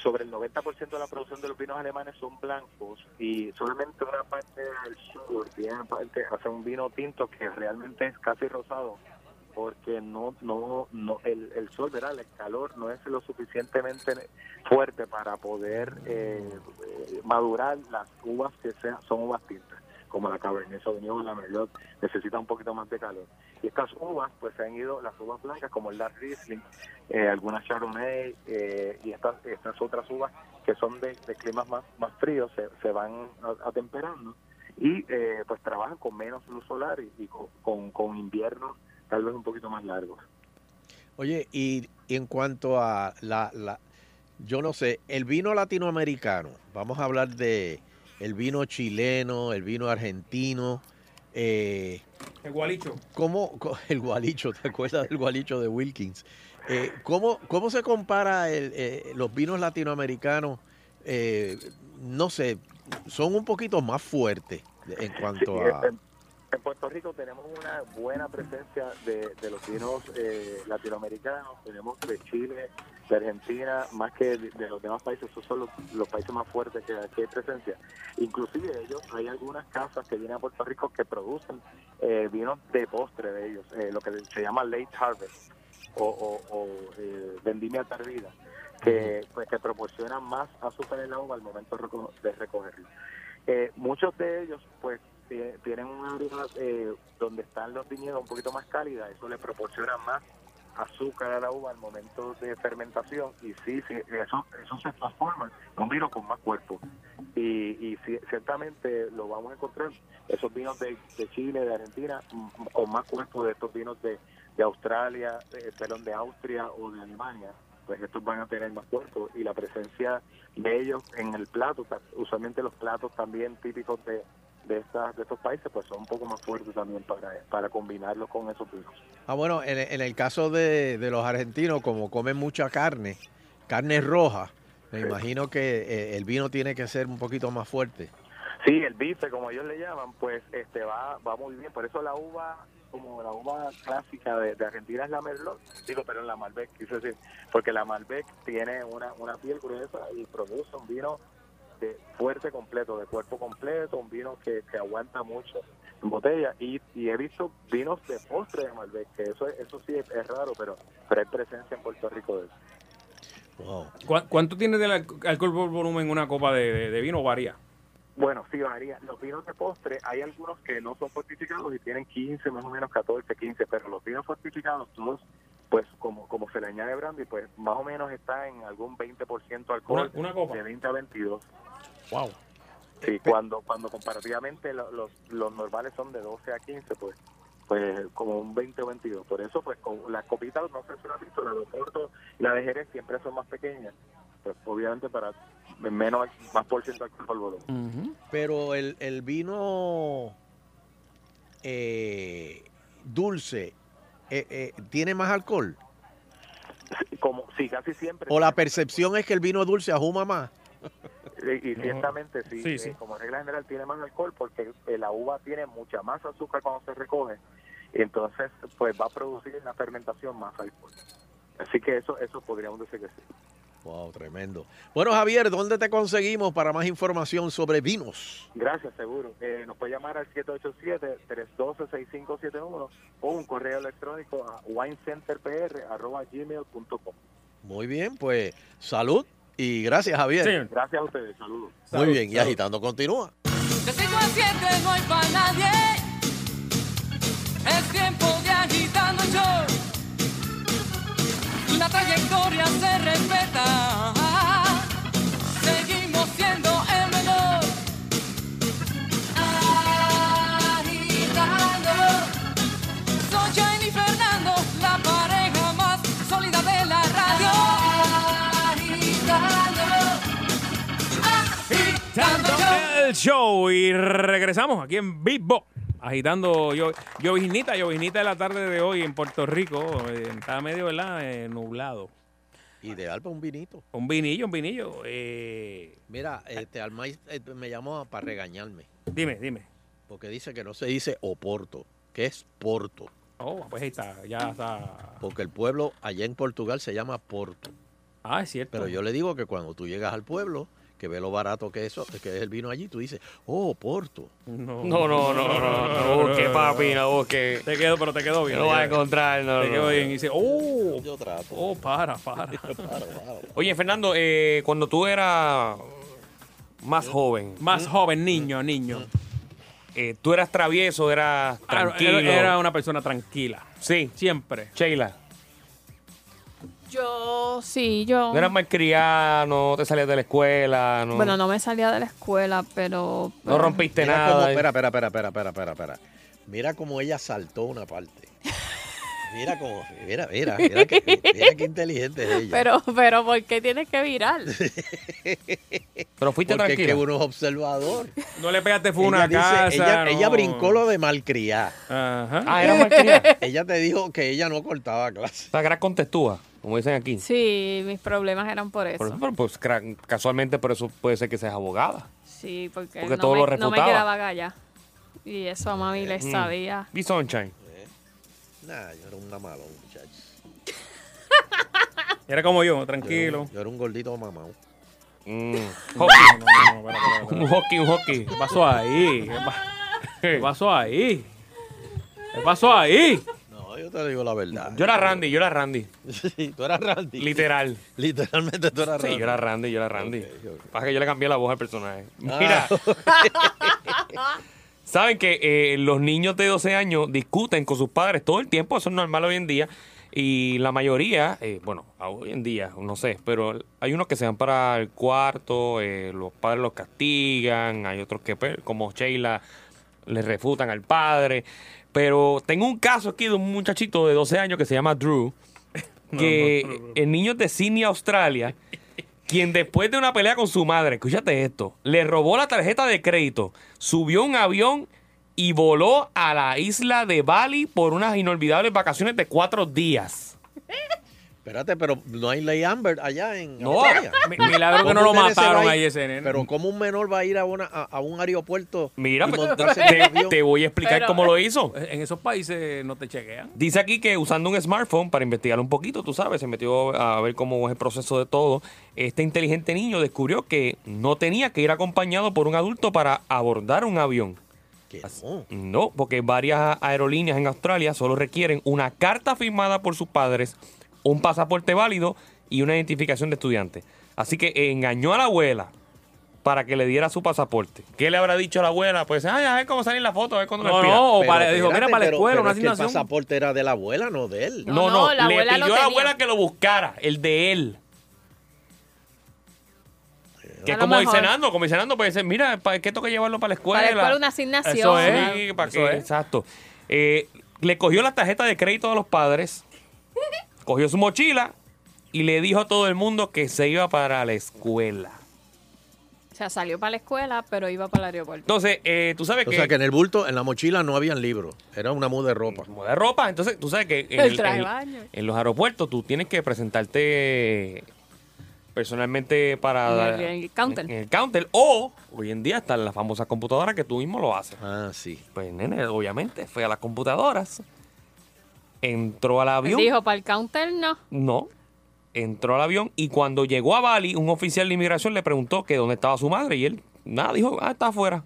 sobre el 90% de la producción de los vinos alemanes son blancos y solamente una parte del sur tiene parte, hace un vino tinto que realmente es casi rosado porque no no no el, el sol ¿verdad? el calor no es lo suficientemente fuerte para poder eh, eh, madurar las uvas que sean son uvas tintas como la Cabernet Sauvignon, la Merlot, necesita un poquito más de calor. Y estas uvas, pues se han ido, las uvas blancas como el Dark Riesling, eh, algunas Chardonnay eh, y estas, estas otras uvas que son de, climas más, fríos, se, van atemperando y eh, pues trabajan con menos luz solar y, y con, con, con inviernos tal vez un poquito más largos. Oye, y, y en cuanto a la, la, yo no sé, el vino latinoamericano, vamos a hablar de el vino chileno, el vino argentino, eh, El gualicho. ¿cómo, (laughs) el gualicho, ¿te acuerdas del gualicho de Wilkins? Eh, ¿cómo, ¿Cómo se compara el, eh, los vinos latinoamericanos? Eh, no sé, son un poquito más fuertes en cuanto Sí, a... en, en Puerto Rico tenemos una buena presencia de, de los vinos eh, latinoamericanos, tenemos de Chile, de Argentina, más que de, de los demás países, esos son los, los países más fuertes que, que hay presencia. Inclusive ellos, hay algunas casas que vienen a Puerto Rico que producen eh, vinos de postre de ellos, eh, lo que se llama late harvest o, o, o, eh, vendimia tardía, que, pues, que proporcionan más azúcar en la uva al momento de reco- de recogerlo. Eh, muchos de ellos, pues, tie- tienen un área donde están los viñedos un poquito más cálida, eso le proporciona más azúcar a la uva al momento de fermentación y sí, sí eso, eso se transforma en un vino con más cuerpo. Y, y sí, ciertamente lo vamos a encontrar, esos vinos de, de Chile, de Argentina, mm, con más cuerpo de estos vinos de, de Australia, eh, perdón, de Austria o de Alemania, pues estos van a tener más cuerpo y la presencia de ellos en el plato, usualmente los platos también típicos de, de, estas, de estos países, pues son un poco más fuertes también para, para combinarlos con esos vinos. Ah, bueno, en, en el caso de, de los argentinos, como comen mucha carne, carne roja, me imagino que eh, el vino tiene que ser un poquito más fuerte. Sí, el bife, como ellos le llaman, pues este va va muy bien. Por eso la uva, como la uva clásica de, de Argentina es la Merlot, digo, pero en la Malbec, quise decir, porque la Malbec tiene una, una piel gruesa y produce un vino de fuerte completo, de cuerpo completo, un vino que, que aguanta mucho en botella. Y, y he visto vinos de postre de Malbec, que eso, es- eso sí es, es raro, pero, pero hay presencia en Puerto Rico de eso. ¿Cu- ¿Cuánto tiene del alco- alcohol por volumen una copa de, de- de vino? Varía. Bueno, sí, varía. Los vinos de postre, hay algunos que no son fortificados y tienen 15, más o menos 14, 15, pero los vinos fortificados, todos, pues como como se le añade brandy, pues más o menos está en algún 20% alcohol, Una- una copa. de 20 a 22. Wow. Sí, cuando cuando comparativamente lo- los, los normales son de 12 a 15, pues pues como un 20 o 22. Por eso, pues con las copitas, no sé si lo has visto, la de y la de Jerez siempre son más pequeñas. Pues obviamente para menos, más por ciento alcohol por volumen. Pero el, el vino eh, dulce eh, eh, tiene más alcohol. Como, sí, casi siempre. O la percepción es que el vino dulce ajuma más. (laughs) Y, y ciertamente sí, Sí, eh, sí. como regla general tiene más alcohol porque eh, la uva tiene mucha más azúcar cuando se recoge y entonces pues va a producir en la fermentación más alcohol. Así que eso eso podríamos decir que sí. Wow, tremendo. Bueno, Javier, ¿dónde te conseguimos para más información sobre vinos? Gracias, seguro. Eh, nos puede llamar al 787-312-6571 o un correo electrónico a winecenterpr.gmail.com. Muy bien, pues salud y gracias, Javier. Gracias a ustedes, saludos. Muy bien, y agitando continúa. 5 a 7 no hay para nadie. Es tiempo de agitando show. La trayectoria se respeta. Seguimos el show. Y regresamos aquí en Big Box. Agitando yo, lloviznita, lloviznita de la tarde de hoy en Puerto Rico. eh, Está medio, ¿verdad? Eh, nublado. Ideal para un vinito. Un vinillo, un vinillo. eh, Mira, este Almay eh, me llamó para regañarme. Dime, dime. Porque dice que no se dice Oporto, que es Porto. Oh, pues ahí está, ya está. Porque el pueblo allá en Portugal se llama Porto. Ah, es cierto. Pero yo le digo que cuando tú llegas al pueblo, que ve lo barato que, eso, que es el vino allí, tú dices, oh, Porto. No, No, no, no, no, no (laughs) busque, papi, no busque. Te quedó, pero te quedó bien. No vas a encontrar, no, Te no, quedó no. bien. Y dice, oh, Yo trato. oh, para, para. (laughs) Oye, Fernando, eh, cuando tú eras más joven. Más joven, niño, niño. eh, tú eras travieso, eras Claro, tranquilo. Era, era una persona tranquila. Sí. Siempre. Sheila, Yo, sí, yo. no eras malcriada, no te salías de la escuela, no, Bueno, no me salía de la escuela, pero. no rompiste Mira nada. cómo- espera, espera, espera, espera, espera, espera, espera. Mira cómo ella saltó una parte. (laughs) Mira cómo, mira, mira, mira, que- mira qué inteligente es ella. Pero, pero, ¿por qué tienes que virar? (laughs) Pero fuiste Porque es tranquila. que uno es observador. No le pegaste fue una dice- casa. ella, no. ella brincó lo de malcriar. Ajá. Ah, era malcriada. (laughs) Ella te dijo que ella no cortaba clase. O sea, que eras contestúa, como dicen aquí. Sí, mis problemas eran por eso. Por eso, pero, pues casualmente por eso puede ser que seas abogada. Sí, porque, Porque no, todo me, lo no me quedaba galla. Y eso a mami le Mm. sabía. Y Sunshine. Nah, yo era un malón, muchachos. Era como yo, Yo, tranquilo. yo era un gordito mamado. Mm. Hockey. (laughs) no, no, no. Un hockey, un hockey. ¿Qué pasó ahí? ¿Qué, pa- qué (laughs) pasó ahí? ¿Qué pasó ahí? No, yo te digo la verdad. Yo era Randy, yo era Randy. Sí, tú eras Randy. Literal. Literalmente tú eras Sí, Randy. yo era Randy, yo era Randy. Ok, ok. Pasa que yo le cambié la voz al personaje. Ah. Mira, (laughs) saben que eh, los niños de 12 años discuten con sus padres todo el tiempo, eso es normal hoy en día. Y la mayoría, eh, bueno, hoy en día, no sé, pero hay unos que se van para el cuarto, eh, los padres los castigan, hay otros que, pues, como Sheila, le refutan al padre. Pero tengo un caso aquí de un muchachito de 12 años que se llama Drew, (laughs) que el niño es de Sydney, Australia, (laughs) quien después de una pelea con su madre, escúchate esto, le robó la tarjeta de crédito, subió un avión y voló a la isla de Bali por unas inolvidables vacaciones de cuatro días. (laughs) Espérate, pero no hay ley Amber allá en No, milagro que no ¿Cómo lo mataron ahí ese nene. Pero ¿cómo un menor va a ir a, una, a, a un aeropuerto Mira, y pues, montarse en un te, avión? te voy a explicar Pero- cómo lo hizo. En esos países no te chequean. Dice aquí que usando un smartphone para investigar un poquito, tú sabes, se metió a ver cómo es el proceso de todo. Este inteligente niño descubrió que no tenía que ir acompañado por un adulto para abordar un avión. No. No, porque varias aerolíneas en Australia solo requieren una carta firmada por sus padres, un pasaporte válido y una identificación de estudiante. Así que engañó a la abuela para que le diera su pasaporte. ¿Qué le habrá dicho a la abuela? Pues, ay, a ver cómo sale en la foto, a ver cuándo No, expira". no, o Pero para, dijo, mira, para la pero- escuela, pero una es que el asignación. pasaporte era de la abuela, no de él. No, No, no, no, la le abuela pidió lo a la abuela que lo buscara, el de él. Que A es lo como dice. Nando, como dice Nando, puede decir, mira, ¿para qué tengo que llevarlo para la escuela? Para la escuela una asignación. Eso es. Sí, para Eso que, es. exacto. Eh, le cogió la tarjeta de crédito a los padres, (laughs) cogió su mochila y le dijo a todo el mundo que se iba para la escuela. O sea, salió para la escuela, pero iba para el aeropuerto. Entonces, eh, tú sabes O que... sea que en el bulto, en la mochila no habían libros. Era una muda de ropa. como de ropa, entonces tú sabes que en, El el- traje de en- baño. en los aeropuertos tú tienes que presentarte personalmente para En el- el counter. en el counter o hoy en día está la famosa computadora que tú mismo lo haces. Ah, sí. Pues nene, obviamente fue a las computadoras, entró al avión, Dijo, para el counter no. no, entró al avión y cuando llegó a Bali un oficial de inmigración le preguntó que dónde estaba su madre y él nada dijo, ah está afuera.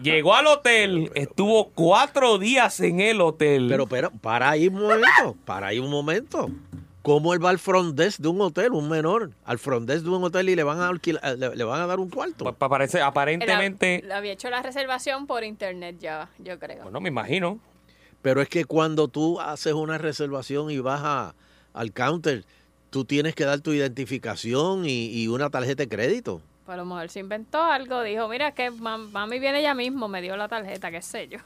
Llegó al hotel, estuvo cuatro días en el hotel. Pero, pero, para ahí un momento, para ahí un momento. ¿Cómo él va al front desk de un hotel, un menor? Al front desk de un hotel y le van a alquilar, le, le van a dar un cuarto. Pues, pa- parece, aparentemente, Él había hecho la reservación por internet ya, yo creo. bueno, me imagino. Pero es que cuando tú haces una reservación y vas a- al counter, tú tienes que dar tu identificación y, y una tarjeta de crédito. Pues a lo mejor se inventó algo. Dijo, mira, que mam- mami viene ella mismo, me dio la tarjeta, qué sé yo.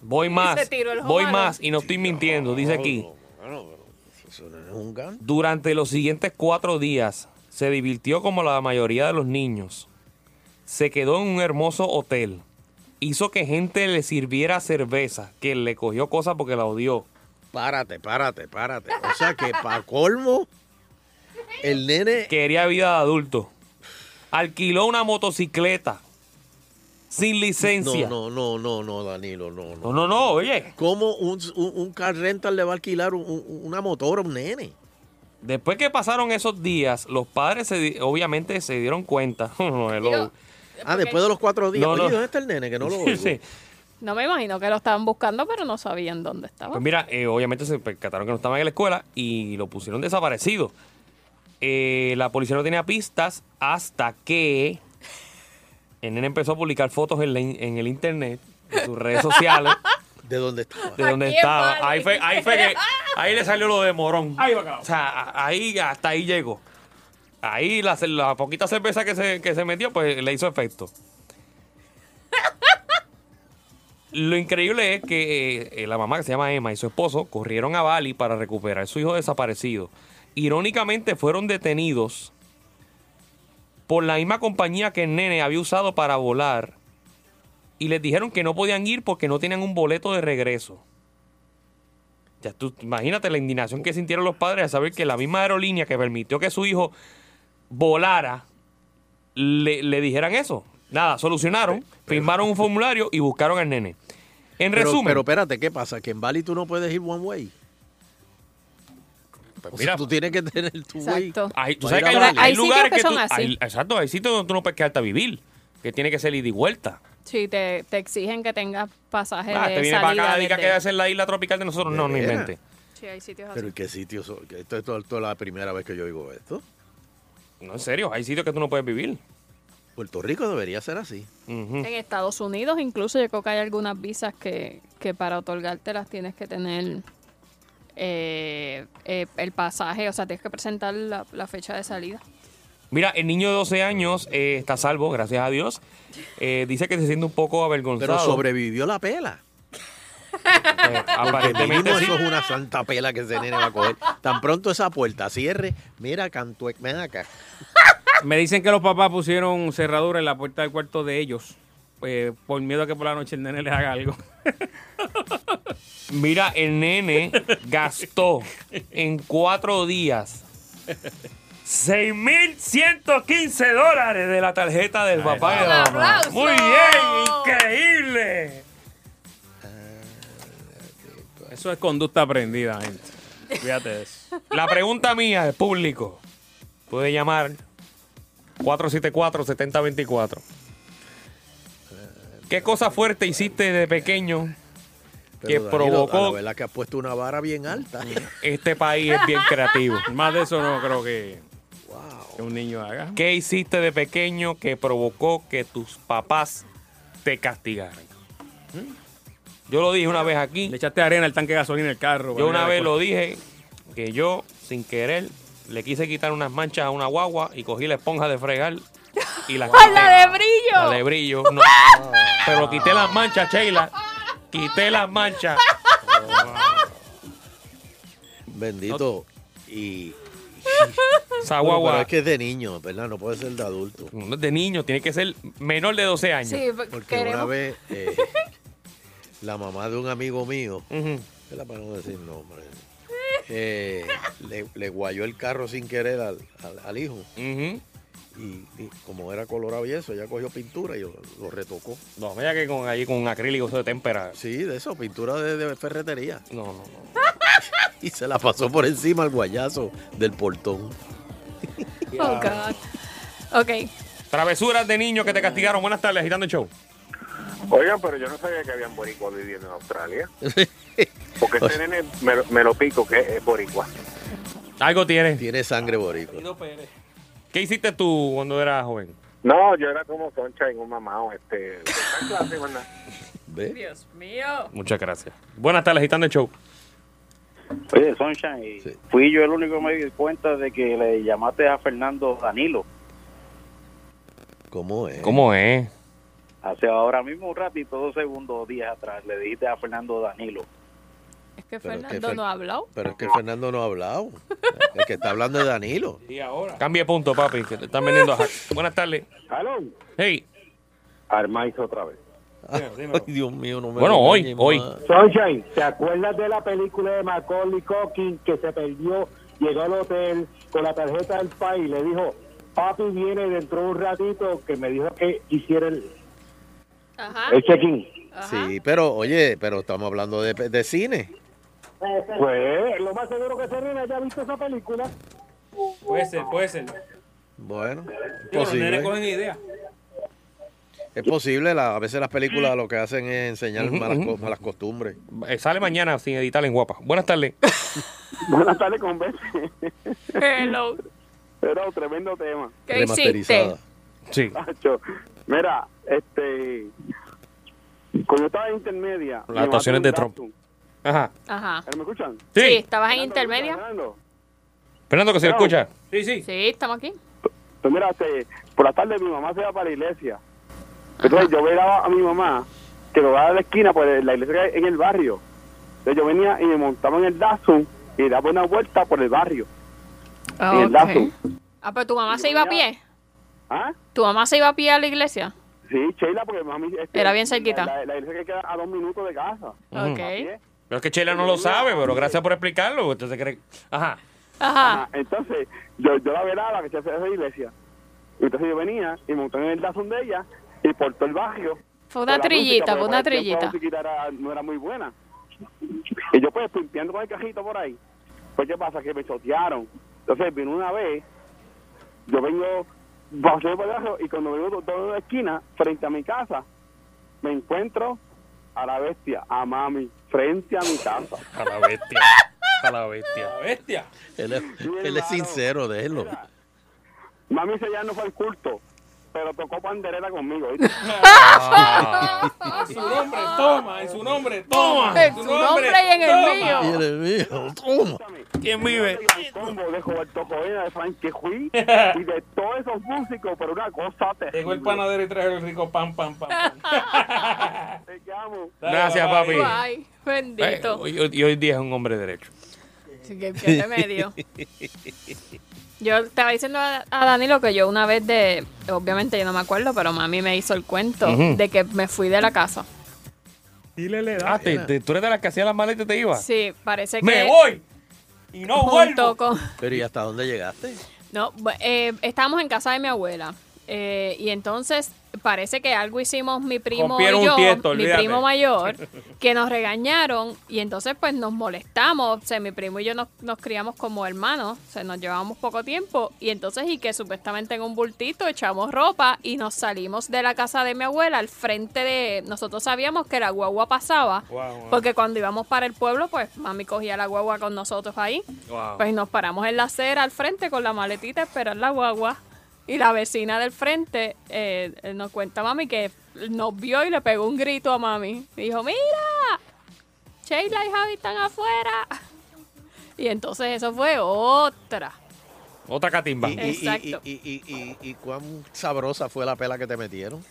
Voy (laughs) más, voy más y no estoy mintiendo, dice aquí. Durante los siguientes cuatro días se divirtió como la mayoría de los niños. Se quedó en un hermoso hotel. Hizo que gente le sirviera cerveza, que le cogió cosas porque la odió. Párate, párate, párate. O sea que para colmo, el nene Quería vida de adulto. Alquiló una motocicleta sin licencia. No, no, no, no, no, Danilo, no, no. No, no, no, oye. ¿Cómo un, un, un car rental le va a alquilar un- un- una motora a un nene? Después que pasaron esos días, los padres se di- obviamente se dieron cuenta. (laughs) Digo, Ah, después de los cuatro días. No, no. Oye, ¿dónde está el nene? Que no lo (laughs) Sí, oigo. sí. No me imagino que lo estaban buscando, pero no sabían dónde estaba. Pues mira, eh, obviamente se percataron que no estaban en la escuela y lo pusieron desaparecido. Eh, la policía no tenía pistas hasta que El nene empezó a publicar fotos en, la in- en el internet, en sus redes sociales. (laughs) ¿De dónde estaba? De Aquí en estaba. Bali. Ahí fue, ahí fue que ahí le salió lo de morón. Ahí va, O sea, a- ahí hasta ahí llegó. Ahí la, ce- la poquita cerveza que se, que se metió, pues le hizo efecto. (laughs) Lo increíble es que eh, la mamá que se llama Emma y su esposo corrieron a Bali para recuperar a su hijo desaparecido. Irónicamente fueron detenidos por la misma compañía que el nene había usado para volar y les dijeron que no podían ir porque no tenían un boleto de regreso. Ya tú imagínate la indignación que sintieron los padres al saber que la misma aerolínea que permitió que su hijo volara le, le dijeran eso. Nada, solucionaron, firmaron un (laughs) formulario y buscaron al nene. En Pero- resumen, Pero espérate, ¿qué pasa? Que en Bali tú no puedes ir one way. Pues O mira, sea, tú tienes que tener tu way. Exacto. hay, tú para sabes ir que a hay, Bali. hay Hay sitios lugares que que, son tú, así. hay- exacto, hay sitios donde tú no puedes quedarte a vivir, que tiene que ser ida y vuelta. Sí, te, te exigen que tengas pasaje Ah, de te viene para salida acá, diga desde- que es en la isla tropical de nosotros, no, no invente. Sí, hay sitios así. Pero ¿en qué sitio? son? Que Esto, esto- esto es la primera vez que yo oigo esto. No, en serio, hay sitios que tú no puedes vivir. Puerto Rico debería ser así. En Estados Unidos incluso yo creo que hay algunas visas que, que para otorgártelas tienes que tener eh, eh, el pasaje, o sea, tienes que presentar la, la fecha de salida. Mira, el niño de 12 años eh, está salvo, gracias a Dios. Eh, dice que se siente un poco avergonzado. Pero sobrevivió la pela. (laughs) Eh, aparentemente sí. eso es una santa pela que ese nene va a coger. Tan pronto esa puerta cierre, mira, Cantuec, ven acá. Me dicen que los papás pusieron cerradura en la puerta del cuarto de ellos. Eh, por miedo a que por la noche el nene les haga algo. (laughs) Mira, el nene gastó en cuatro días 6.115 dólares de la tarjeta del papá y de la mamá. aplauso! Muy bien, increíble. Eso es conducta aprendida, gente. Fíjate de eso. La pregunta mía del público puede llamar 474-7024. ¿Qué cosa fuerte hiciste de pequeño que Pero, Danilo, provocó La verdad que has puesto una vara bien alta. este país es bien creativo? (laughs) Más de eso no creo que, que un niño haga. ¿Qué hiciste de pequeño que provocó que tus papás te castigaran? Yo lo dije una vez aquí. Le echaste arena al tanque de gasolina del carro. Yo una vez lo dije que yo, sin querer, le quise quitar unas manchas a una guagua y cogí la esponja de fregar y la (laughs) ¡Ah, la de brillo! La de brillo. no. (laughs) Pero quité las manchas, Sheila. Quité las manchas. Bendito. Y. (laughs) Esa Bueno, guagua- pero es que es de niño, ¿verdad? No puede ser de adulto. No es de niño, tiene que ser menor de 12 años. Sí, Porque una vez eh, la mamá de un amigo mío, ¿verdad? para no decir nombre, eh, le, le guayó el carro sin querer al, al- al hijo. Y, y como era colorado y eso, ella cogió pintura y lo, lo retocó. No, vaya que con allí con un acrílico de témpera. Sí, de eso, pintura de, de ferretería. No, no, no. (laughs) Y se la pasó por encima al guayazo del portón. (laughs) Oh, God. Ok. Travesuras de niños que te castigaron. Buenas tardes, agitando el show. Oigan, pero yo no sabía que habían boricuas viviendo en Australia. (laughs) Porque este nene me, lo- me lo pico que es boricua. Algo tiene. Tiene sangre boricua. ¿Qué hiciste tú cuando eras joven? No, yo era como Soncha en un mamado. Este, clase, (laughs) ¿verdad? Dios mío. Muchas gracias. Buenas tardes, agitando el show. Oye, Sunshine, fui yo el único que me di cuenta de que le llamaste a Fernando Danilo. ¿Cómo es? ¿Cómo es? Hace ahora mismo un ratito, dos segundos, días atrás, le dijiste a Fernando Danilo. Es que Pero es que Fernando Fer- no ha hablado. Pero es que Fernando no ha hablado. (laughs) El que está hablando es Danilo. Y ahora. Cambie punto, papi, que te están vendiendo a hack. Buenas tardes. Hello. Hey. Armaiz otra vez. Ay, Dios mío, no me Bueno, hoy, hoy. más. Sunshine, ¿te acuerdas de la película de Macaulay Culkin que se perdió? Llegó al hotel con la tarjeta del país y le dijo, papi viene dentro de un ratito que me dijo que hiciera el, Ajá. el check-in. Sí, pero oye, pero estamos hablando de, de cine. Pues lo más seguro que ese nene haya visto esa película. Puede ser, puede ser. Bueno, es posible. cogen idea. Es posible, la- a veces las películas lo que hacen es enseñar malas, co- malas costumbres. Eh, sale mañana sin editar en guapa. Buenas tardes. (laughs) Buenas tardes, con Bessie. Hello. Pero tremendo tema. ¿Qué hiciste? Sí. Mira, este. Cuando yo estaba en intermedia. Las actuaciones de Trump. Ajá. Ajá. ¿Me escuchan? Sí. Sí, ¿estabas en intermedia? Fernando, que se escucha. Sí, sí. Sí, estamos aquí. Pues mira, este, por la tarde mi mamá se iba para la iglesia. Entonces yo veía a mi mamá que lo daba de la esquina, pues la iglesia que hay en el barrio. Entonces yo venía y me montaba en el Datsun y daba una vuelta por el barrio. En el Ok. Datsun. Ah, pero tu mamá se iba a pie. ¿Ah? ¿Tu mamá se iba a pie a la iglesia? Sí, Sheila, porque mami... este, Era bien cerquita. La, la- la iglesia que queda a dos minutos de casa. Ok. Pero es que Chela no lo sabe, pero gracias por explicarlo. Usted se cree. Ajá. Ajá. Entonces, yo, yo la velaba que se hace esa iglesia. Y entonces yo venía y monté en el Datsun de ella y por todo el barrio. Fue una trillita, fue una el trillita. La era- no era muy buena. Y yo pues pimpeando con el cajito por ahí. Pues qué pasa, que me chotearon. Entonces vino una vez, yo vengo, pasé por abajo y cuando vengo todo de la esquina, frente a mi casa, me encuentro a la bestia, a mami, frente a mi casa. (laughs) A la bestia. A la bestia. La bestia. Él es, él es sincero de él. Mami ese ya no fue al culto, pero tocó pandereta conmigo. ¿viste? En su nombre, toma. En su nombre, toma. En su nombre y en el toma. mío. Y en el mío, toma. ¿Quién vive? El combo de Roberto Coena, de Frankie Hui (laughs) y de todos esos músicos, pero una cosa terrible. Llegó el panadero y trajo el rico pan, pan, pan. pan. (laughs) Te llamo. Gracias, papi. Ay, bendito. Y, hoy día es un hombre derecho. Sí, qué, qué remedio. (laughs) Yo estaba diciendo a, a Danilo que yo una vez de, obviamente yo no me acuerdo, pero mami me hizo el cuento de que me fui de la casa. Dile le Ah, te- te- tú eres de las que hacía las maletas y te iba. Sí, parece que... ¡Me voy! Y no vuelvo. con- Pero ¿y hasta dónde llegaste? No, eh, estábamos en casa de mi abuela. eh, y entonces parece que algo hicimos mi primo y yo, mi primo mayor, (laughs) que nos regañaron y entonces pues nos molestamos. O sea, mi primo y yo nos, nos criamos como hermanos, o sea, nos llevábamos poco tiempo y entonces y que supuestamente en un bultito echamos ropa y nos salimos de la casa de mi abuela al frente de... Nosotros sabíamos que la guagua pasaba Wow, wow. porque cuando íbamos para el pueblo pues mami cogía la guagua con nosotros ahí. Wow. Pues nos paramos en la acera al frente con la maletita a esperar la guagua. Y la vecina del frente eh, nos cuenta mami que nos vio y le pegó un grito a mami. Y dijo, mira, Sheila y Javi están afuera. (laughs) Y entonces eso fue otra. Otra catimba. Y, y- y- Exacto. y, y- y- y cuán sabrosa fue la pela que te metieron.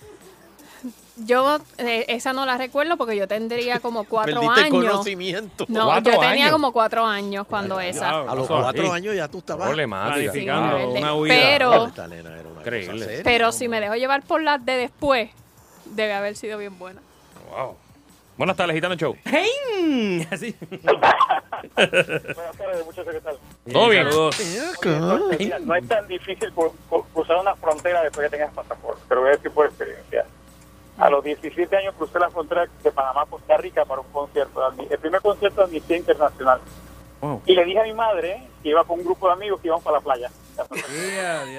Yo eh, esa no la recuerdo porque yo tendría como (laughs) cuatro Perdiste años. conocimiento. No, Cuatro yo tenía años. como cuatro años cuando esa. A los cuatro años ya tú estabas Problemática. Planificando Sí, una verde. huida. Pero- Increíble. Pero si me dejo llevar por las de después, debe haber sido bien buena. Wow. Buenas tardes, Gitano Show. ¡Hey! (laughs) Así. Buenas tardes, muchachos, ¿qué tal? Todo bien. Mira, no es tan difícil cru- cru- cruzar una frontera después que tengas pasaporte. Te lo voy a decir por experiencia. A los 17 años crucé la frontera de Panamá a Costa Rica para un concierto, el primer concierto de Amnistía Internacional. Y le dije a mi madre que iba con un grupo de amigos que íbamos para la playa.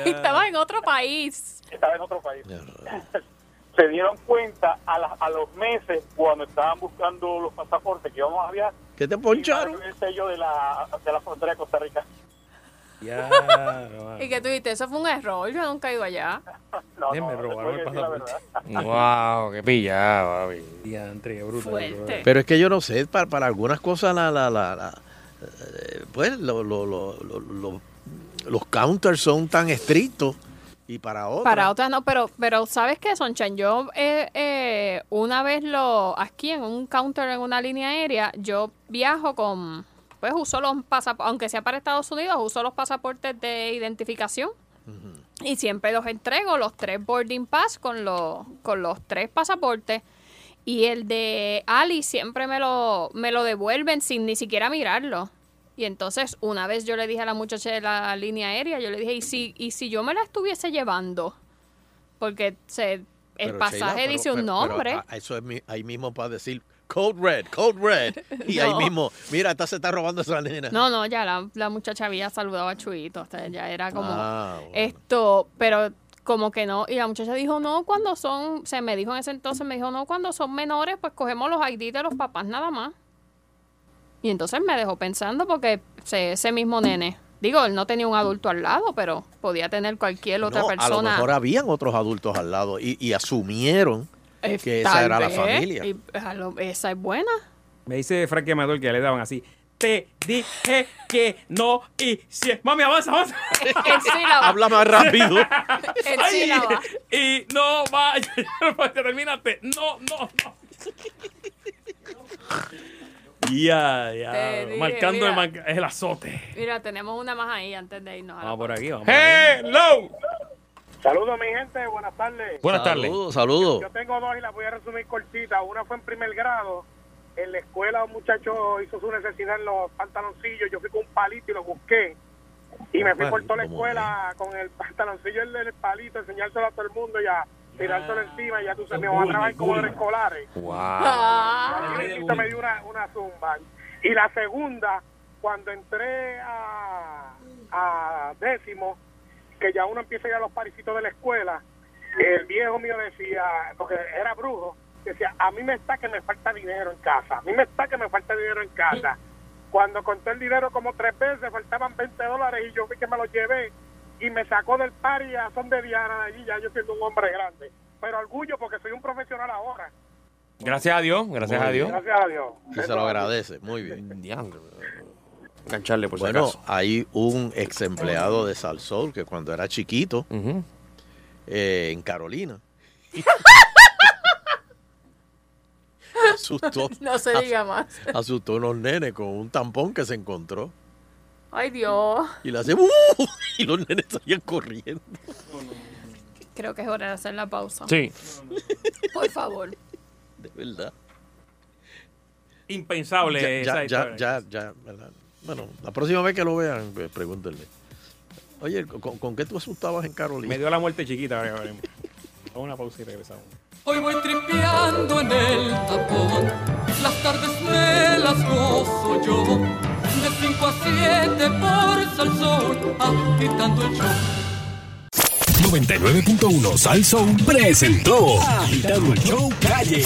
Y (laughs) estaba en otro país. Estaba en otro país. (laughs) Se dieron cuenta a, la- a los meses cuando estaban buscando los pasaportes que íbamos a viajar. ¿Qué te poncharon? El sello de la, de la frontera de Costa Rica. Ya, (laughs) Y que tú dijiste, eso fue un error, yo nunca he ido allá. (laughs) No, me robaron el pasaporte. Wow, qué pillado, papi. Diantre, qué bruto. Fuerte. Pero es que yo no sé, para, para algunas cosas la, la, la, la- eh, pues lo- lo- lo- lo- lo- los counters son tan estrictos y para otras. Para otras no, pero, pero ¿sabes qué, Sonchan? Yo eh, eh, una vez lo, aquí en un counter en una línea aérea, yo viajo con, pues uso los pasaportes, aunque sea para Estados Unidos, uso los pasaportes de identificación y siempre los entrego, los tres boarding pass con los, con los tres pasaportes. Y el de Ali siempre me lo, me lo devuelven sin ni siquiera mirarlo. Y entonces una vez yo le dije a la muchacha de la línea aérea, yo le dije, ¿y si, y si yo me la estuviese llevando? Porque se, el Pero, pasaje Sheila, pero- dice un pero- nombre. eso es mi- ahí mismo para decir Code Red, Code Red. (laughs) Y ahí mismo, mira, esta se está robando esa nena. No, no, ya la, la muchacha había saludado a Chuito, o sea, ya era como Ah, bueno. esto, pero como que no, y la muchacha dijo, no, cuando son, se me dijo en ese entonces, me dijo, no, cuando son menores, pues cogemos los ID de los papás nada más. Y entonces me dejó pensando porque se- ese mismo nene Digo, él no tenía un adulto al lado, pero podía tener cualquier otra No, a lo persona. mejor habían otros adultos al lado y, y asumieron Eh, que esa era la familia. y a lo- esa es buena. Me dice Frankie Amador que le daban así. Te dije que no y si Mami, avanza, avanza. Habla más rápido. (laughs) En Ay, sílaba. y no vaya. (laughs) Porque terminaste. No, no, no. (laughs) Ya, ya. Dije, marcando el, mira. el azote. Mira, tenemos una más ahí antes de irnos. a la Vamos por pausa. aquí, vamos. ¡Hello! Saludos, mi gente. Buenas tardes. Buenas tardes. Saludos, saludos. Yo tengo dos y las voy a resumir cortitas. Una fue en primer grado. En la escuela un muchacho hizo su necesidad en los pantaloncillos. Yo fui con un palito y lo busqué. Y me fui por toda la escuela con el pantaloncillo en el palito, enseñárselo a todo el mundo y a tirárselo encima. Y ya tú sabes, me van a trabajar como los escolares. Wow. Ah. Y Luisito me dio una, una zumba. Y la segunda, cuando entré a, a décimo, que ya uno empieza a ir a los parisitos de la escuela, el viejo mío decía, porque era brujo, decía, a mí me está que me falta dinero en casa, a mí me está que me falta dinero en casa. Cuando conté el dinero como tres veces, faltaban 20 dólares y yo vi que me los llevé y me sacó del pari a son de Diana de allí, ya yo siendo un hombre grande. Pero orgullo porque soy un profesional ahora. Gracias a Dios, gracias a Dios. Gracias a Dios. Y se lo agradece. Muy bien. Engancharle por si Bueno, acaso. hay un ex empleado de Salsol que cuando era chiquito, eh, en Carolina, asustó, (laughs) No se diga más. asustó a unos nenes con un tampón que se encontró. Ay, Dios. Y le hace ¡Uh! (laughs) y los nenes salían corriendo. Creo que es hora de hacer la pausa. Sí. Por favor. De verdad. Impensable Ya, esa ya, ya, historia. ya, ya, ¿verdad? Bueno, la próxima vez que lo vean, pues, pregúntenle. Oye, ¿con, con qué tú asustabas en Carolina? Me dio la muerte chiquita. ahora. Vamos a una pausa y regresamos. Hoy voy tripeando en el tapón, las tardes me las gozo yo, de 5 a 7 por Salsón, agitando el show. 99.1 Sal Soul presentó Agitando el Show Calle.